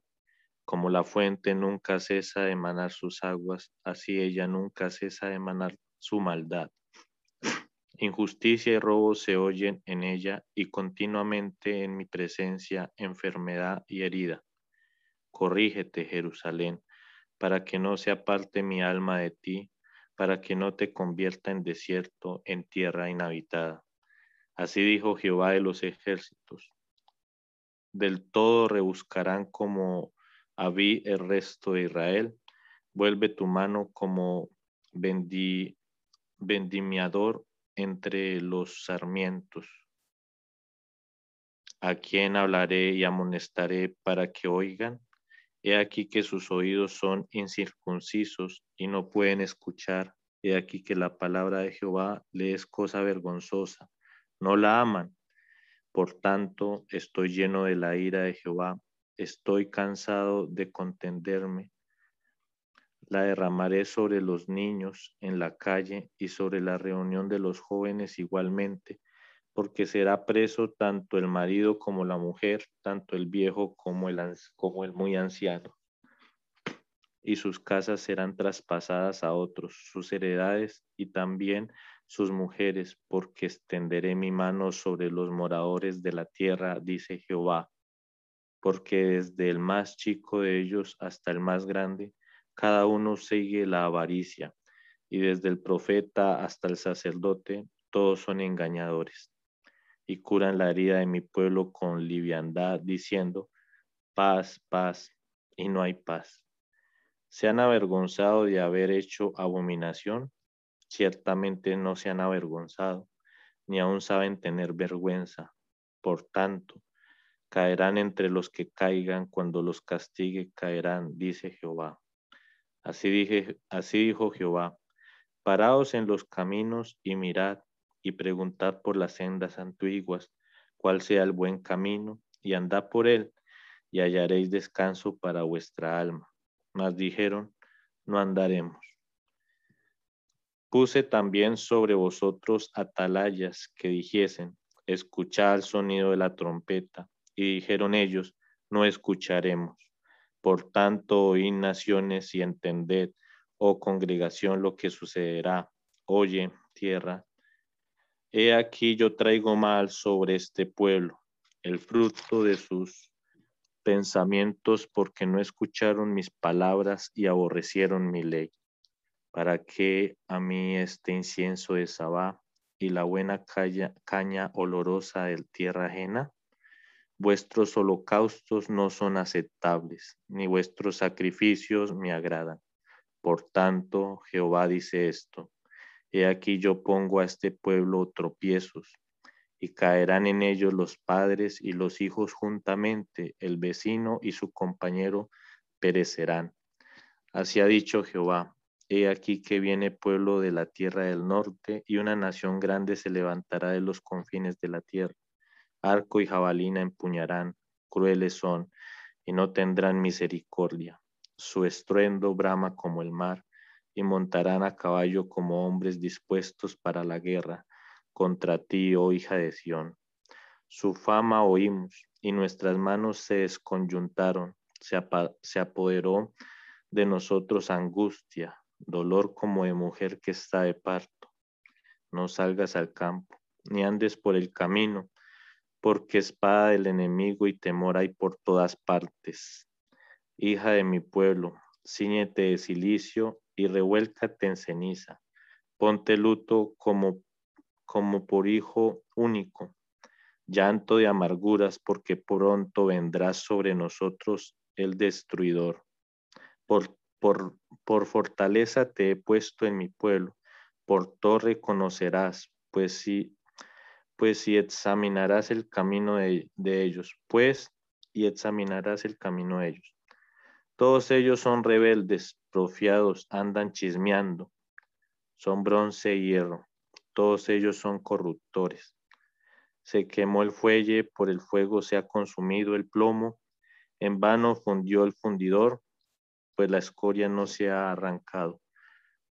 Como la fuente nunca cesa de emanar sus aguas, así ella nunca cesa de emanar su maldad. Injusticia y robo se oyen en ella y continuamente en mi presencia enfermedad y herida. Corrígete, Jerusalén, para que no se aparte mi alma de ti, para que no te convierta en desierto, en tierra inhabitada. Así dijo Jehová de los ejércitos. Del todo rebuscarán como vi el resto de Israel. Vuelve tu mano como vendimiador entre los sarmientos. ¿A quién hablaré y amonestaré para que oigan? He aquí que sus oídos son incircuncisos y no pueden escuchar. He aquí que la palabra de Jehová le es cosa vergonzosa. No la aman. Por tanto, estoy lleno de la ira de Jehová. Estoy cansado de contenderme. La derramaré sobre los niños en la calle y sobre la reunión de los jóvenes igualmente porque será preso tanto el marido como la mujer, tanto el viejo como el, como el muy anciano. Y sus casas serán traspasadas a otros, sus heredades y también sus mujeres, porque extenderé mi mano sobre los moradores de la tierra, dice Jehová. Porque desde el más chico de ellos hasta el más grande, cada uno sigue la avaricia, y desde el profeta hasta el sacerdote, todos son engañadores y curan la herida de mi pueblo con liviandad, diciendo, paz, paz, y no hay paz. ¿Se han avergonzado de haber hecho abominación? Ciertamente no se han avergonzado, ni aún saben tener vergüenza. Por tanto, caerán entre los que caigan, cuando los castigue caerán, dice Jehová. Así, dije, así dijo Jehová, paraos en los caminos y mirad y preguntad por las sendas antiguas cuál sea el buen camino, y andad por él, y hallaréis descanso para vuestra alma. Mas dijeron, no andaremos. Puse también sobre vosotros atalayas que dijesen, escuchad el sonido de la trompeta, y dijeron ellos, no escucharemos. Por tanto, oíd naciones y entended, oh congregación, lo que sucederá. Oye, tierra, He aquí yo traigo mal sobre este pueblo, el fruto de sus pensamientos, porque no escucharon mis palabras y aborrecieron mi ley. Para que a mí este incienso de Sabá y la buena caña, olorosa de tierra ajena, vuestros holocaustos no son aceptables, ni vuestros sacrificios me agradan. Por tanto, Jehová dice esto He aquí yo pongo a este pueblo tropiezos, y caerán en ellos los padres y los hijos juntamente, el vecino y su compañero perecerán. Así ha dicho Jehová. He aquí que viene pueblo de la tierra del norte, y una nación grande se levantará de los confines de la tierra. Arco y jabalina empuñarán, crueles son, y no tendrán misericordia. Su estruendo brama como el mar, y montarán a caballo como hombres dispuestos para la guerra contra ti, oh hija de Sión. Su fama oímos y nuestras manos se desconyuntaron, se, se apoderó de nosotros angustia, dolor como de mujer que está de parto. No salgas al campo, ni andes por el camino, porque espada del enemigo y temor hay por todas partes. Hija de mi pueblo, ciñete de silicio y revuélcate en ceniza. Ponte luto como, como por hijo único, llanto de amarguras, porque pronto vendrá sobre nosotros el destruidor. Por, por, por fortaleza te he puesto en mi pueblo, por torre conocerás, pues si, pues si examinarás el camino de, de ellos, pues y examinarás el camino de ellos. Todos ellos son rebeldes, profiados, andan chismeando, son bronce y hierro, todos ellos son corruptores. Se quemó el fuelle, por el fuego se ha consumido el plomo, en vano fundió el fundidor, pues la escoria no se ha arrancado.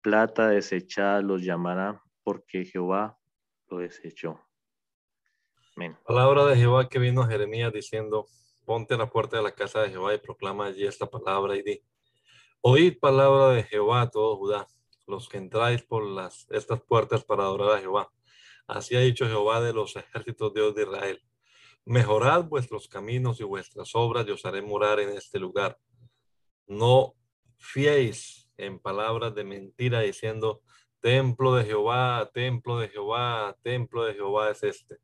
Plata desechada los llamará, porque Jehová lo desechó. Amén. Palabra de Jehová que vino a Jeremías diciendo, ponte a la puerta de la casa de Jehová y proclama allí esta palabra y di, oíd palabra de Jehová todo Judá, los que entráis por las, estas puertas para adorar a Jehová. Así ha dicho Jehová de los ejércitos Dios de Israel. Mejorad vuestros caminos y vuestras obras y os haré morar en este lugar. No fiéis en palabras de mentira diciendo, templo de Jehová, templo de Jehová, templo de Jehová es este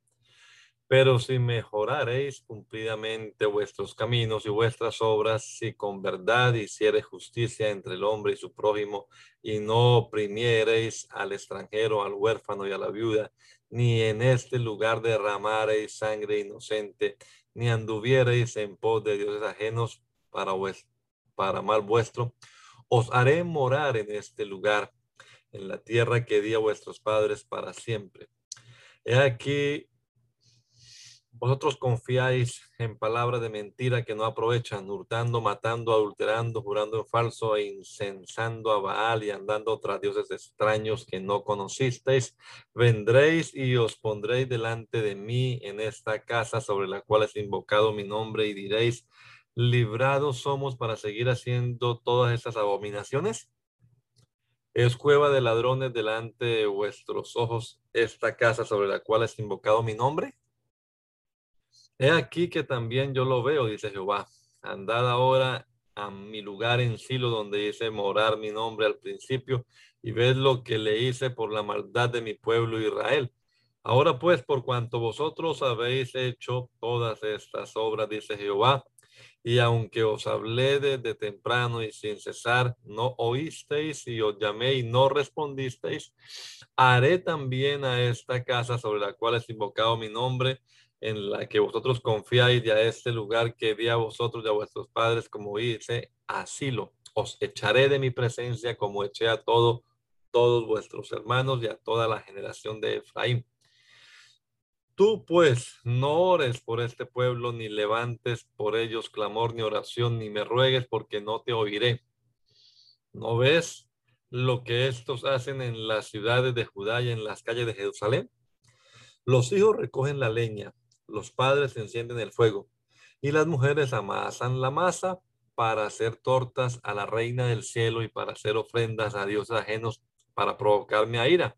pero si mejoraréis cumplidamente vuestros caminos y vuestras obras, si con verdad hiciereis justicia entre el hombre y su prójimo, y no oprimiereis al extranjero, al huérfano y a la viuda, ni en este lugar derramareis sangre inocente, ni anduviereis en pos de dioses ajenos para, para mal vuestro, os haré morar en este lugar, en la tierra que di a vuestros padres para siempre. He aquí vosotros confiáis en palabras de mentira que no aprovechan, hurtando, matando, adulterando, jurando en falso e incensando a Baal y andando tras dioses extraños que no conocisteis. Vendréis y os pondréis delante de mí en esta casa sobre la cual es invocado mi nombre y diréis, librados somos para seguir haciendo todas estas abominaciones. Es cueva de ladrones delante de vuestros ojos esta casa sobre la cual es invocado mi nombre. He aquí que también yo lo veo, dice Jehová. Andad ahora a mi lugar en Silo, donde hice morar mi nombre al principio, y ved lo que le hice por la maldad de mi pueblo Israel. Ahora pues, por cuanto vosotros habéis hecho todas estas obras, dice Jehová, y aunque os hablé desde temprano y sin cesar, no oísteis y os llamé y no respondisteis, haré también a esta casa sobre la cual es invocado mi nombre, en la que vosotros confiáis y a este lugar que di a vosotros y a vuestros padres, como dice, asilo. Os echaré de mi presencia como eché a todo, todos vuestros hermanos y a toda la generación de Efraín. Tú pues no ores por este pueblo, ni levantes por ellos clamor ni oración, ni me ruegues porque no te oiré. ¿No ves lo que estos hacen en las ciudades de Judá y en las calles de Jerusalén? Los hijos recogen la leña los padres encienden el fuego y las mujeres amasan la masa para hacer tortas a la reina del cielo y para hacer ofrendas a dioses ajenos para provocarme a ira.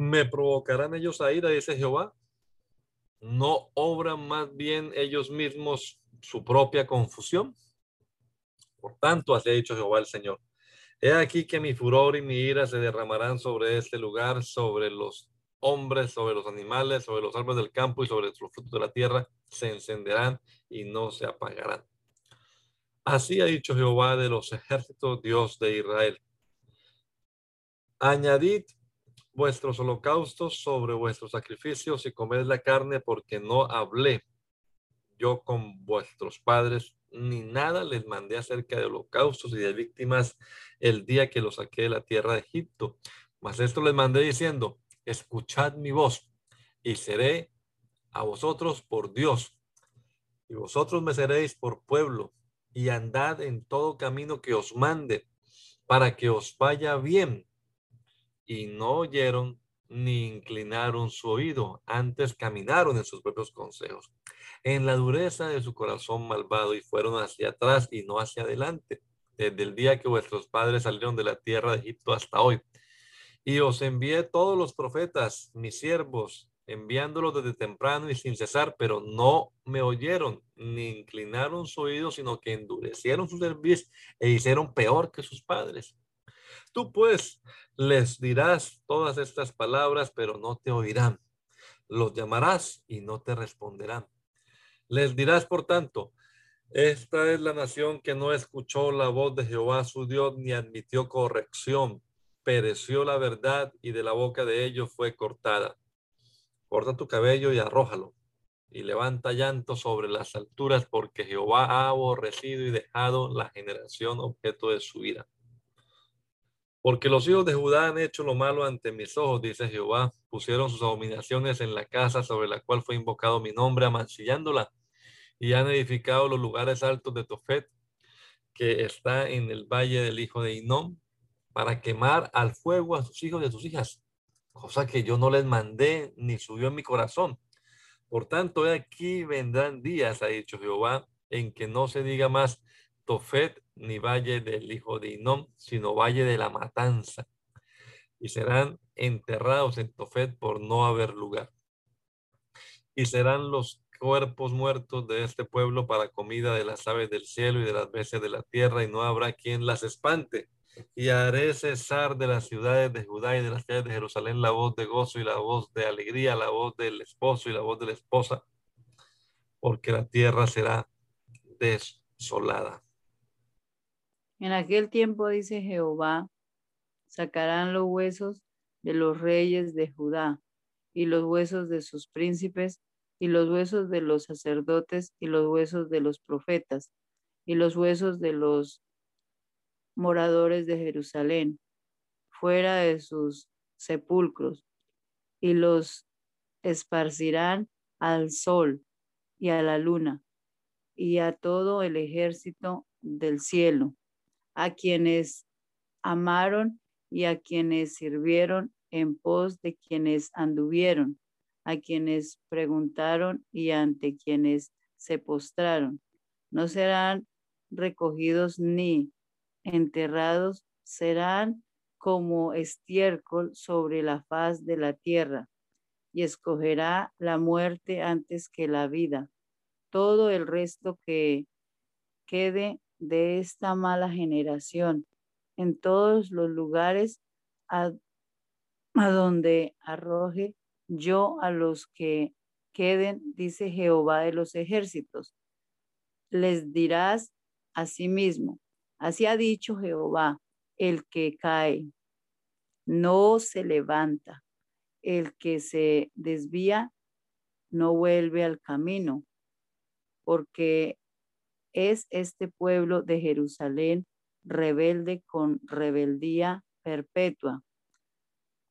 ¿Me provocarán ellos a ira? Dice Jehová. ¿No obran más bien ellos mismos su propia confusión? Por tanto, así ha dicho Jehová el Señor. He aquí que mi furor y mi ira se derramarán sobre este lugar, sobre los hombres, sobre los animales, sobre los árboles del campo y sobre los frutos de la tierra, se encenderán y no se apagarán. Así ha dicho Jehová de los ejércitos, Dios de Israel. Añadid vuestros holocaustos sobre vuestros sacrificios y comed la carne, porque no hablé yo con vuestros padres, ni nada les mandé acerca de holocaustos y de víctimas el día que los saqué de la tierra de Egipto. Mas esto les mandé diciendo, escuchad mi voz y seré a vosotros por Dios y vosotros me seréis por pueblo y andad en todo camino que os mande para que os vaya bien. Y no oyeron ni inclinaron su oído, antes caminaron en sus propios consejos, en la dureza de su corazón malvado y fueron hacia atrás y no hacia adelante, desde el día que vuestros padres salieron de la tierra de Egipto hasta hoy. Y os envié todos los profetas, mis siervos, enviándolos desde temprano y sin cesar, pero no me oyeron ni inclinaron su oído, sino que endurecieron su cerviz e hicieron peor que sus padres. Tú pues les dirás todas estas palabras, pero no te oirán. Los llamarás y no te responderán. Les dirás, por tanto, esta es la nación que no escuchó la voz de Jehová su Dios ni admitió corrección pereció la verdad y de la boca de ellos fue cortada. Corta tu cabello y arrójalo y levanta llanto sobre las alturas porque Jehová ha aborrecido y dejado la generación objeto de su ira. Porque los hijos de Judá han hecho lo malo ante mis ojos, dice Jehová, pusieron sus abominaciones en la casa sobre la cual fue invocado mi nombre, amancillándola, y han edificado los lugares altos de Tofet, que está en el valle del hijo de Inón, para quemar al fuego a sus hijos y a sus hijas, cosa que yo no les mandé ni subió en mi corazón. Por tanto, aquí vendrán días, ha dicho Jehová, en que no se diga más Tofet ni valle del hijo de Inom, sino valle de la matanza. Y serán enterrados en Tofet por no haber lugar. Y serán los cuerpos muertos de este pueblo para comida de las aves del cielo y de las bestias de la tierra, y no habrá quien las espante. Y haré cesar de las ciudades de Judá y de las ciudades de Jerusalén la voz de gozo y la voz de alegría, la voz del esposo y la voz de la esposa, porque la tierra será desolada. En aquel tiempo, dice Jehová, sacarán los huesos de los reyes de Judá y los huesos de sus príncipes y los huesos de los sacerdotes y los huesos de los profetas y los huesos de los moradores de Jerusalén fuera de sus sepulcros y los esparcirán al sol y a la luna y a todo el ejército del cielo a quienes amaron y a quienes sirvieron en pos de quienes anduvieron, a quienes preguntaron y ante quienes se postraron. No serán recogidos ni enterrados, serán como estiércol sobre la faz de la tierra, y escogerá la muerte antes que la vida. Todo el resto que quede de esta mala generación en todos los lugares a, donde arroje yo a los que queden, dice Jehová de los ejércitos. Les dirás a sí mismo, así ha dicho Jehová, el que cae, no se levanta, el que se desvía, no vuelve al camino, porque es este pueblo de Jerusalén rebelde con rebeldía perpetua.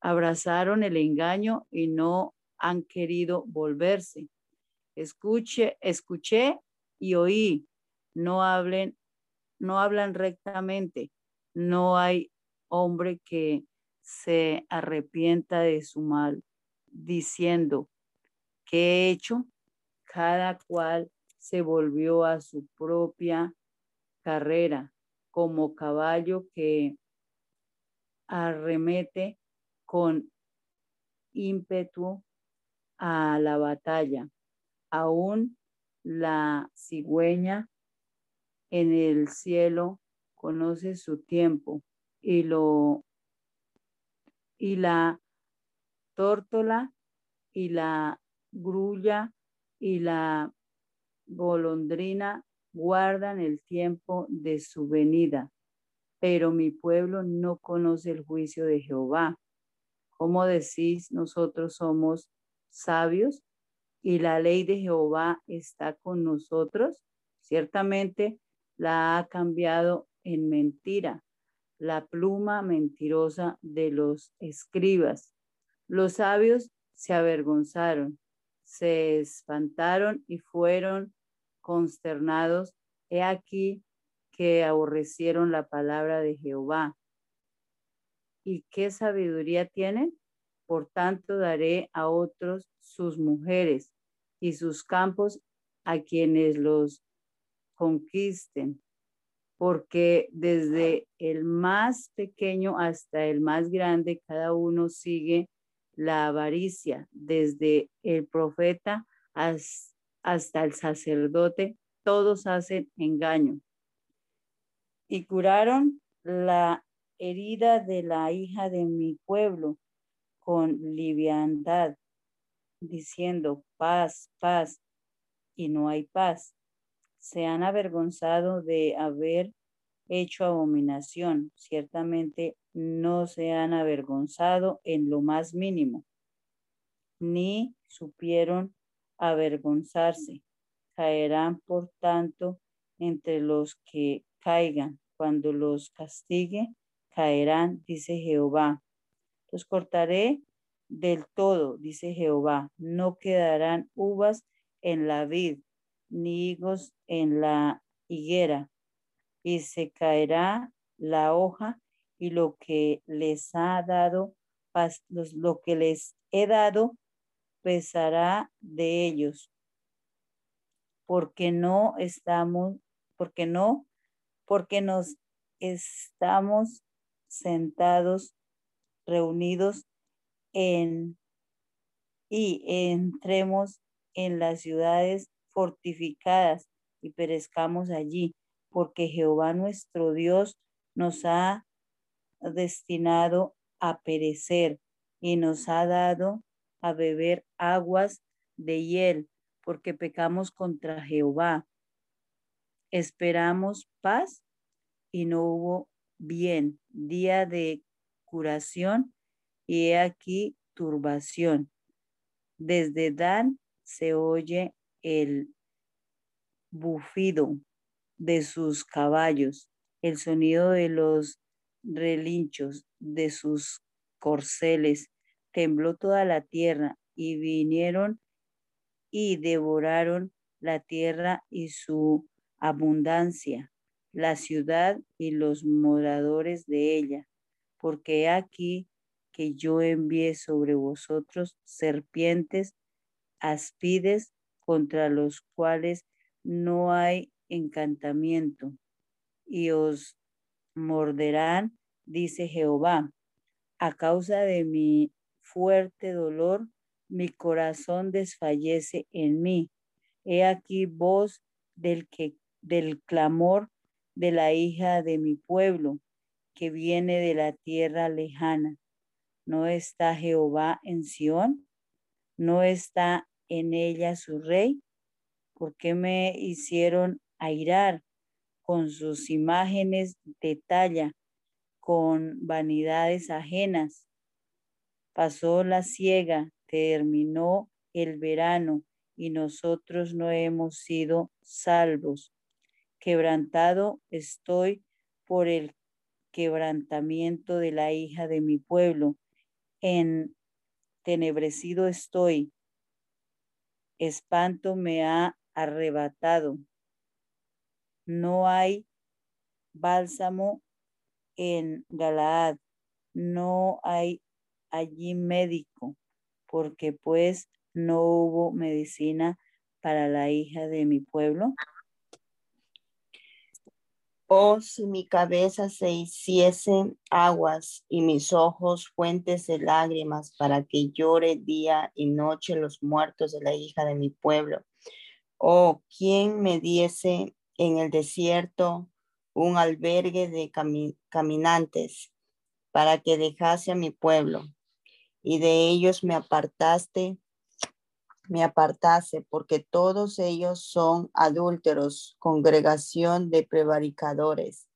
Abrazaron el engaño y no han querido volverse. Escuche, escuché y oí. No hablen, no hablan rectamente. No hay hombre que se arrepienta de su mal, diciendo, ¿qué he hecho? Cada cual se volvió a su propia carrera como caballo que arremete con ímpetu a la batalla. Aún la cigüeña en el cielo conoce su tiempo y lo y la tórtola y la grulla y la golondrina guardan el tiempo de su venida, pero mi pueblo no conoce el juicio de Jehová. ¿Cómo decís nosotros somos sabios y la ley de Jehová está con nosotros? Ciertamente la ha cambiado en mentira, la pluma mentirosa de los escribas. Los sabios se avergonzaron, se espantaron y fueron consternados, he aquí que aborrecieron la palabra de Jehová. ¿Y qué sabiduría tienen? Por tanto, daré a otros sus mujeres y sus campos a quienes los conquisten, porque desde el más pequeño hasta el más grande, cada uno sigue la avaricia, desde el profeta hasta hasta el sacerdote, todos hacen engaño. Y curaron la herida de la hija de mi pueblo con liviandad, diciendo paz, paz, y no hay paz. Se han avergonzado de haber hecho abominación. Ciertamente no se han avergonzado en lo más mínimo, ni supieron avergonzarse. Caerán, por tanto, entre los que caigan. Cuando los castigue, caerán, dice Jehová. Los cortaré del todo, dice Jehová. No quedarán uvas en la vid, ni higos en la higuera. Y se caerá la hoja y lo que les ha dado, lo que les he dado pesará de ellos, porque no estamos, porque no, porque nos estamos sentados, reunidos en y entremos en las ciudades fortificadas y perezcamos allí, porque Jehová nuestro Dios nos ha destinado a perecer y nos ha dado a beber aguas de hiel, porque pecamos contra Jehová. Esperamos paz y no hubo bien, día de curación y he aquí turbación. Desde Dan se oye el bufido de sus caballos, el sonido de los relinchos de sus corceles. Tembló toda la tierra y vinieron y devoraron la tierra y su abundancia, la ciudad y los moradores de ella, porque aquí que yo envié sobre vosotros serpientes, aspides, contra los cuales no hay encantamiento, y os morderán, dice Jehová. A causa de mi fuerte dolor, mi corazón desfallece en mí. He aquí voz del que del clamor de la hija de mi pueblo, que viene de la tierra lejana. ¿No está Jehová en Sión? ¿No está en ella su rey? ¿Por qué me hicieron airar con sus imágenes de talla, con vanidades ajenas? Pasó la ciega, terminó el verano y nosotros no hemos sido salvos. Quebrantado estoy por el quebrantamiento de la hija de mi pueblo en tenebrecido estoy, espanto me ha arrebatado. No hay bálsamo en Galaad, no hay allí médico, porque pues no hubo medicina para la hija de mi pueblo. Oh, si mi cabeza se hiciese aguas y mis ojos fuentes de lágrimas para que llore día y noche los muertos de la hija de mi pueblo. Oh, ¿quién me diese en el desierto un albergue de caminantes para que dejase a mi pueblo y de ellos me apartaste me apartase, porque todos ellos son adúlteros, congregación de prevaricadores.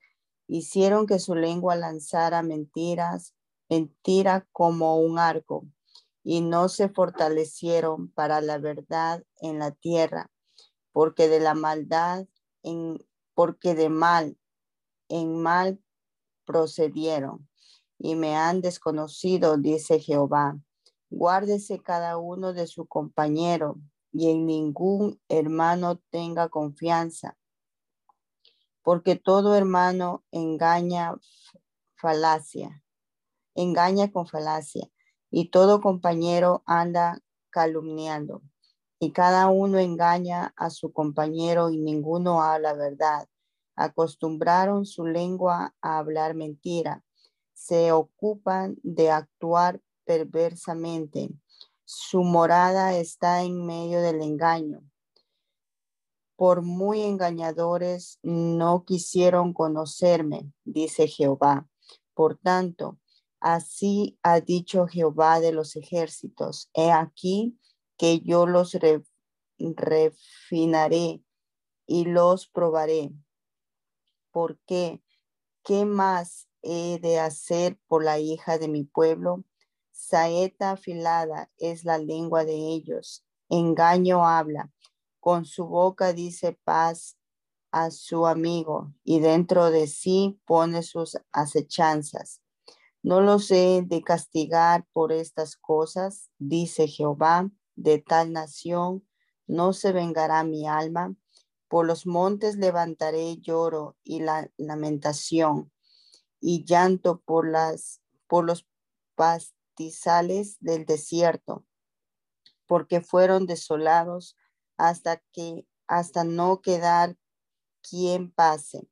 Hicieron que su lengua lanzara mentiras, mentira como un arco, y no se fortalecieron para la verdad en la tierra, porque de la maldad, en, porque de mal en mal procedieron, y me han desconocido, dice Jehová Guárdese cada uno de su compañero y en ningún hermano tenga confianza, porque todo hermano engaña falacia, engaña con falacia, y todo compañero anda calumniando, y cada uno engaña a su compañero y ninguno habla verdad. Acostumbraron su lengua a hablar mentira, se ocupan de actuar perversamente. Su morada está en medio del engaño. Por muy engañadores no quisieron conocerme, dice Jehová. Por tanto, así ha dicho Jehová de los ejércitos. He aquí que yo los refinaré y los probaré. ¿Por qué? ¿Qué más he de hacer por la hija de mi pueblo? Saeta afilada es la lengua de ellos. Engaño habla. Con su boca dice paz a su amigo y dentro de sí pone sus acechanzas. No los he de castigar por estas cosas, dice Jehová, de tal nación no se vengará mi alma. Por los montes levantaré lloro y la lamentación y llanto por las por los pastizales del desierto, porque fueron desolados hasta que hasta no quedar quien pase,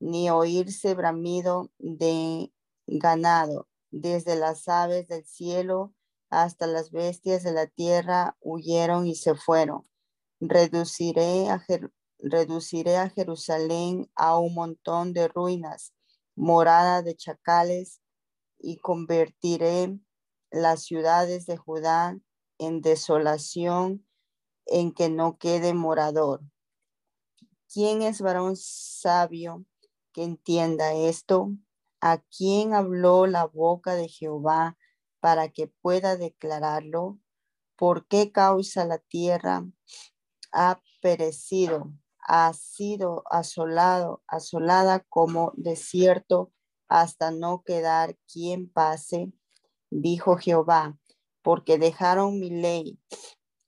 ni oírse bramido de ganado, desde las aves del cielo hasta las bestias de la tierra huyeron y se fueron. Reduciré a, reduciré a Jerusalén a un montón de ruinas, morada de chacales, y convertiré las ciudades de Judá en desolación en que no quede morador. ¿Quién es varón sabio que entienda esto? ¿A quién habló la boca de Jehová para que pueda declararlo? ¿Por qué causa la tierra ha perecido? Ha sido asolado, asolada como desierto hasta no quedar quien pase, dijo Jehová, porque dejaron mi ley,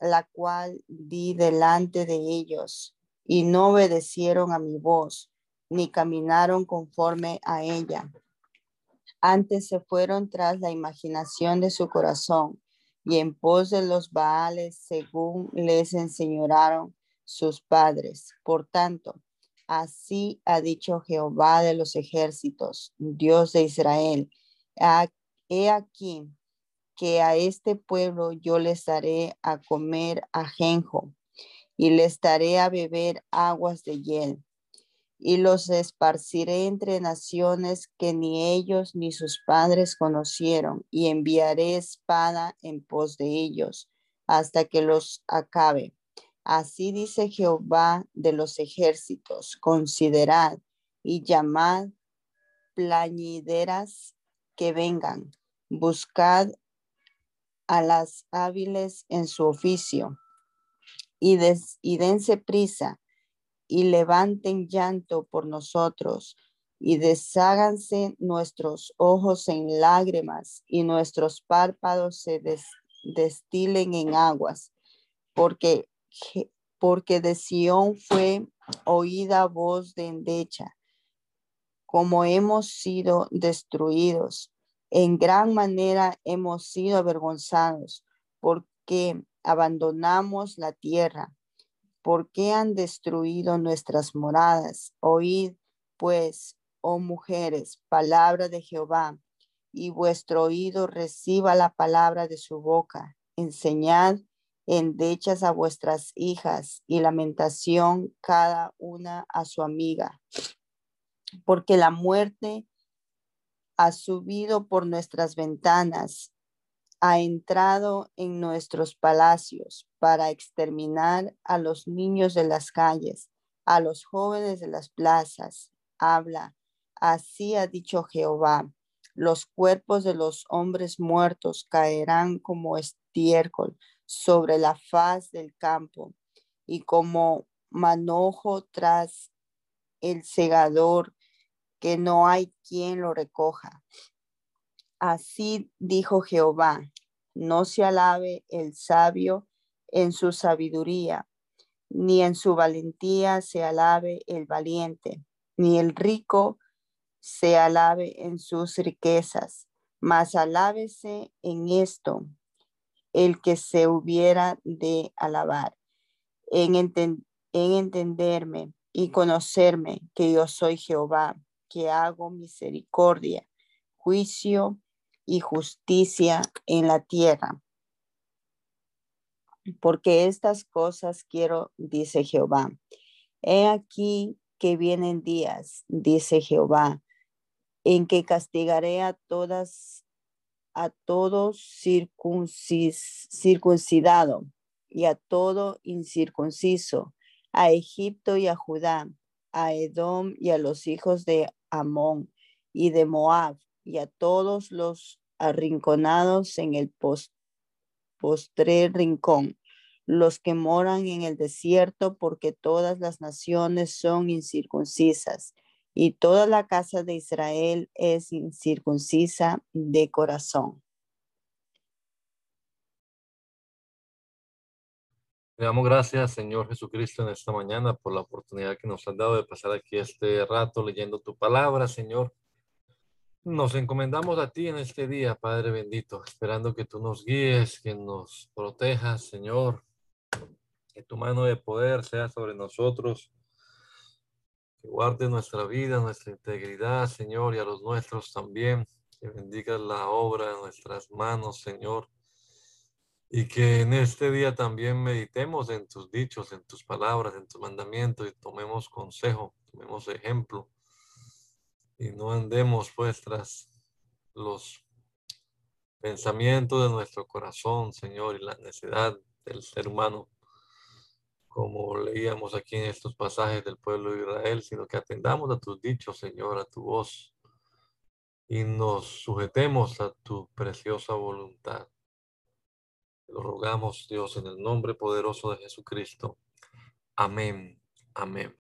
la cual di delante de ellos, y no obedecieron a mi voz, ni caminaron conforme a ella. Antes se fueron tras la imaginación de su corazón, y en pos de los Baales, según les enseñaron sus padres. Por tanto, así ha dicho Jehová de los ejércitos, Dios de Israel. He aquí que a este pueblo yo les daré a comer ajenjo y les daré a beber aguas de hiel y los esparciré entre naciones que ni ellos ni sus padres conocieron y enviaré espada en pos de ellos hasta que los acabe. Así dice Jehová de los ejércitos, considerad y llamad plañideras que vengan, buscad a las hábiles en su oficio y, dense prisa y levanten llanto por nosotros y desháganse nuestros ojos en lágrimas y nuestros párpados se destilen en aguas, porque, porque de Sión fue oída voz de endecha, como hemos sido destruidos en gran manera hemos sido avergonzados porque abandonamos la tierra. porque han destruido nuestras moradas? Oíd, pues, oh mujeres, palabra de Jehová, y vuestro oído reciba la palabra de su boca. Enseñad endechas a vuestras hijas y lamentación cada una a su amiga, porque la muerte ha subido por nuestras ventanas, ha entrado en nuestros palacios para exterminar a los niños de las calles, a los jóvenes de las plazas. Habla, así ha dicho Jehová. Los cuerpos de los hombres muertos caerán como estiércol sobre la faz del campo y como manojo tras el segador que no hay quien lo recoja. Así dijo Jehová, no se alabe el sabio en su sabiduría, ni en su valentía se alabe el valiente, ni el rico se alabe en sus riquezas, mas alábese en esto el que se hubiera de alabar, en, en entenderme y conocerme que yo soy Jehová, que hago misericordia, juicio y justicia en la tierra. Porque estas cosas quiero, dice Jehová. He aquí que vienen días, dice Jehová, en que castigaré a todas, a todos circuncidado y a todo incircunciso, a Egipto y a Judá, a Edom y a los hijos de Amón y de Moab y a todos los arrinconados en el post, rincón, los que moran en el desierto, porque todas las naciones son incircuncisas y toda la casa de Israel es incircuncisa de corazón. Le damos gracias, Señor Jesucristo, en esta mañana por la oportunidad que nos has dado de pasar aquí este rato leyendo tu palabra, Señor. Nos encomendamos a ti en este día, Padre bendito, esperando que tú nos guíes, que nos protejas, Señor, que tu mano de poder sea sobre nosotros, que guarde nuestra vida, nuestra integridad, Señor, y a los nuestros también, que bendiga la obra de nuestras manos, Señor, y que en este día también meditemos en tus dichos, en tus palabras, en tus mandamientos y tomemos consejo, tomemos ejemplo. Y no andemos pues tras los pensamientos de nuestro corazón, Señor, y la necesidad del ser humano, como leíamos aquí en estos pasajes del pueblo de Israel, sino que atendamos a tus dichos, Señor, a tu voz, y nos sujetemos a tu preciosa voluntad. Lo rogamos, Dios, en el nombre poderoso de Jesucristo. Amén. Amén.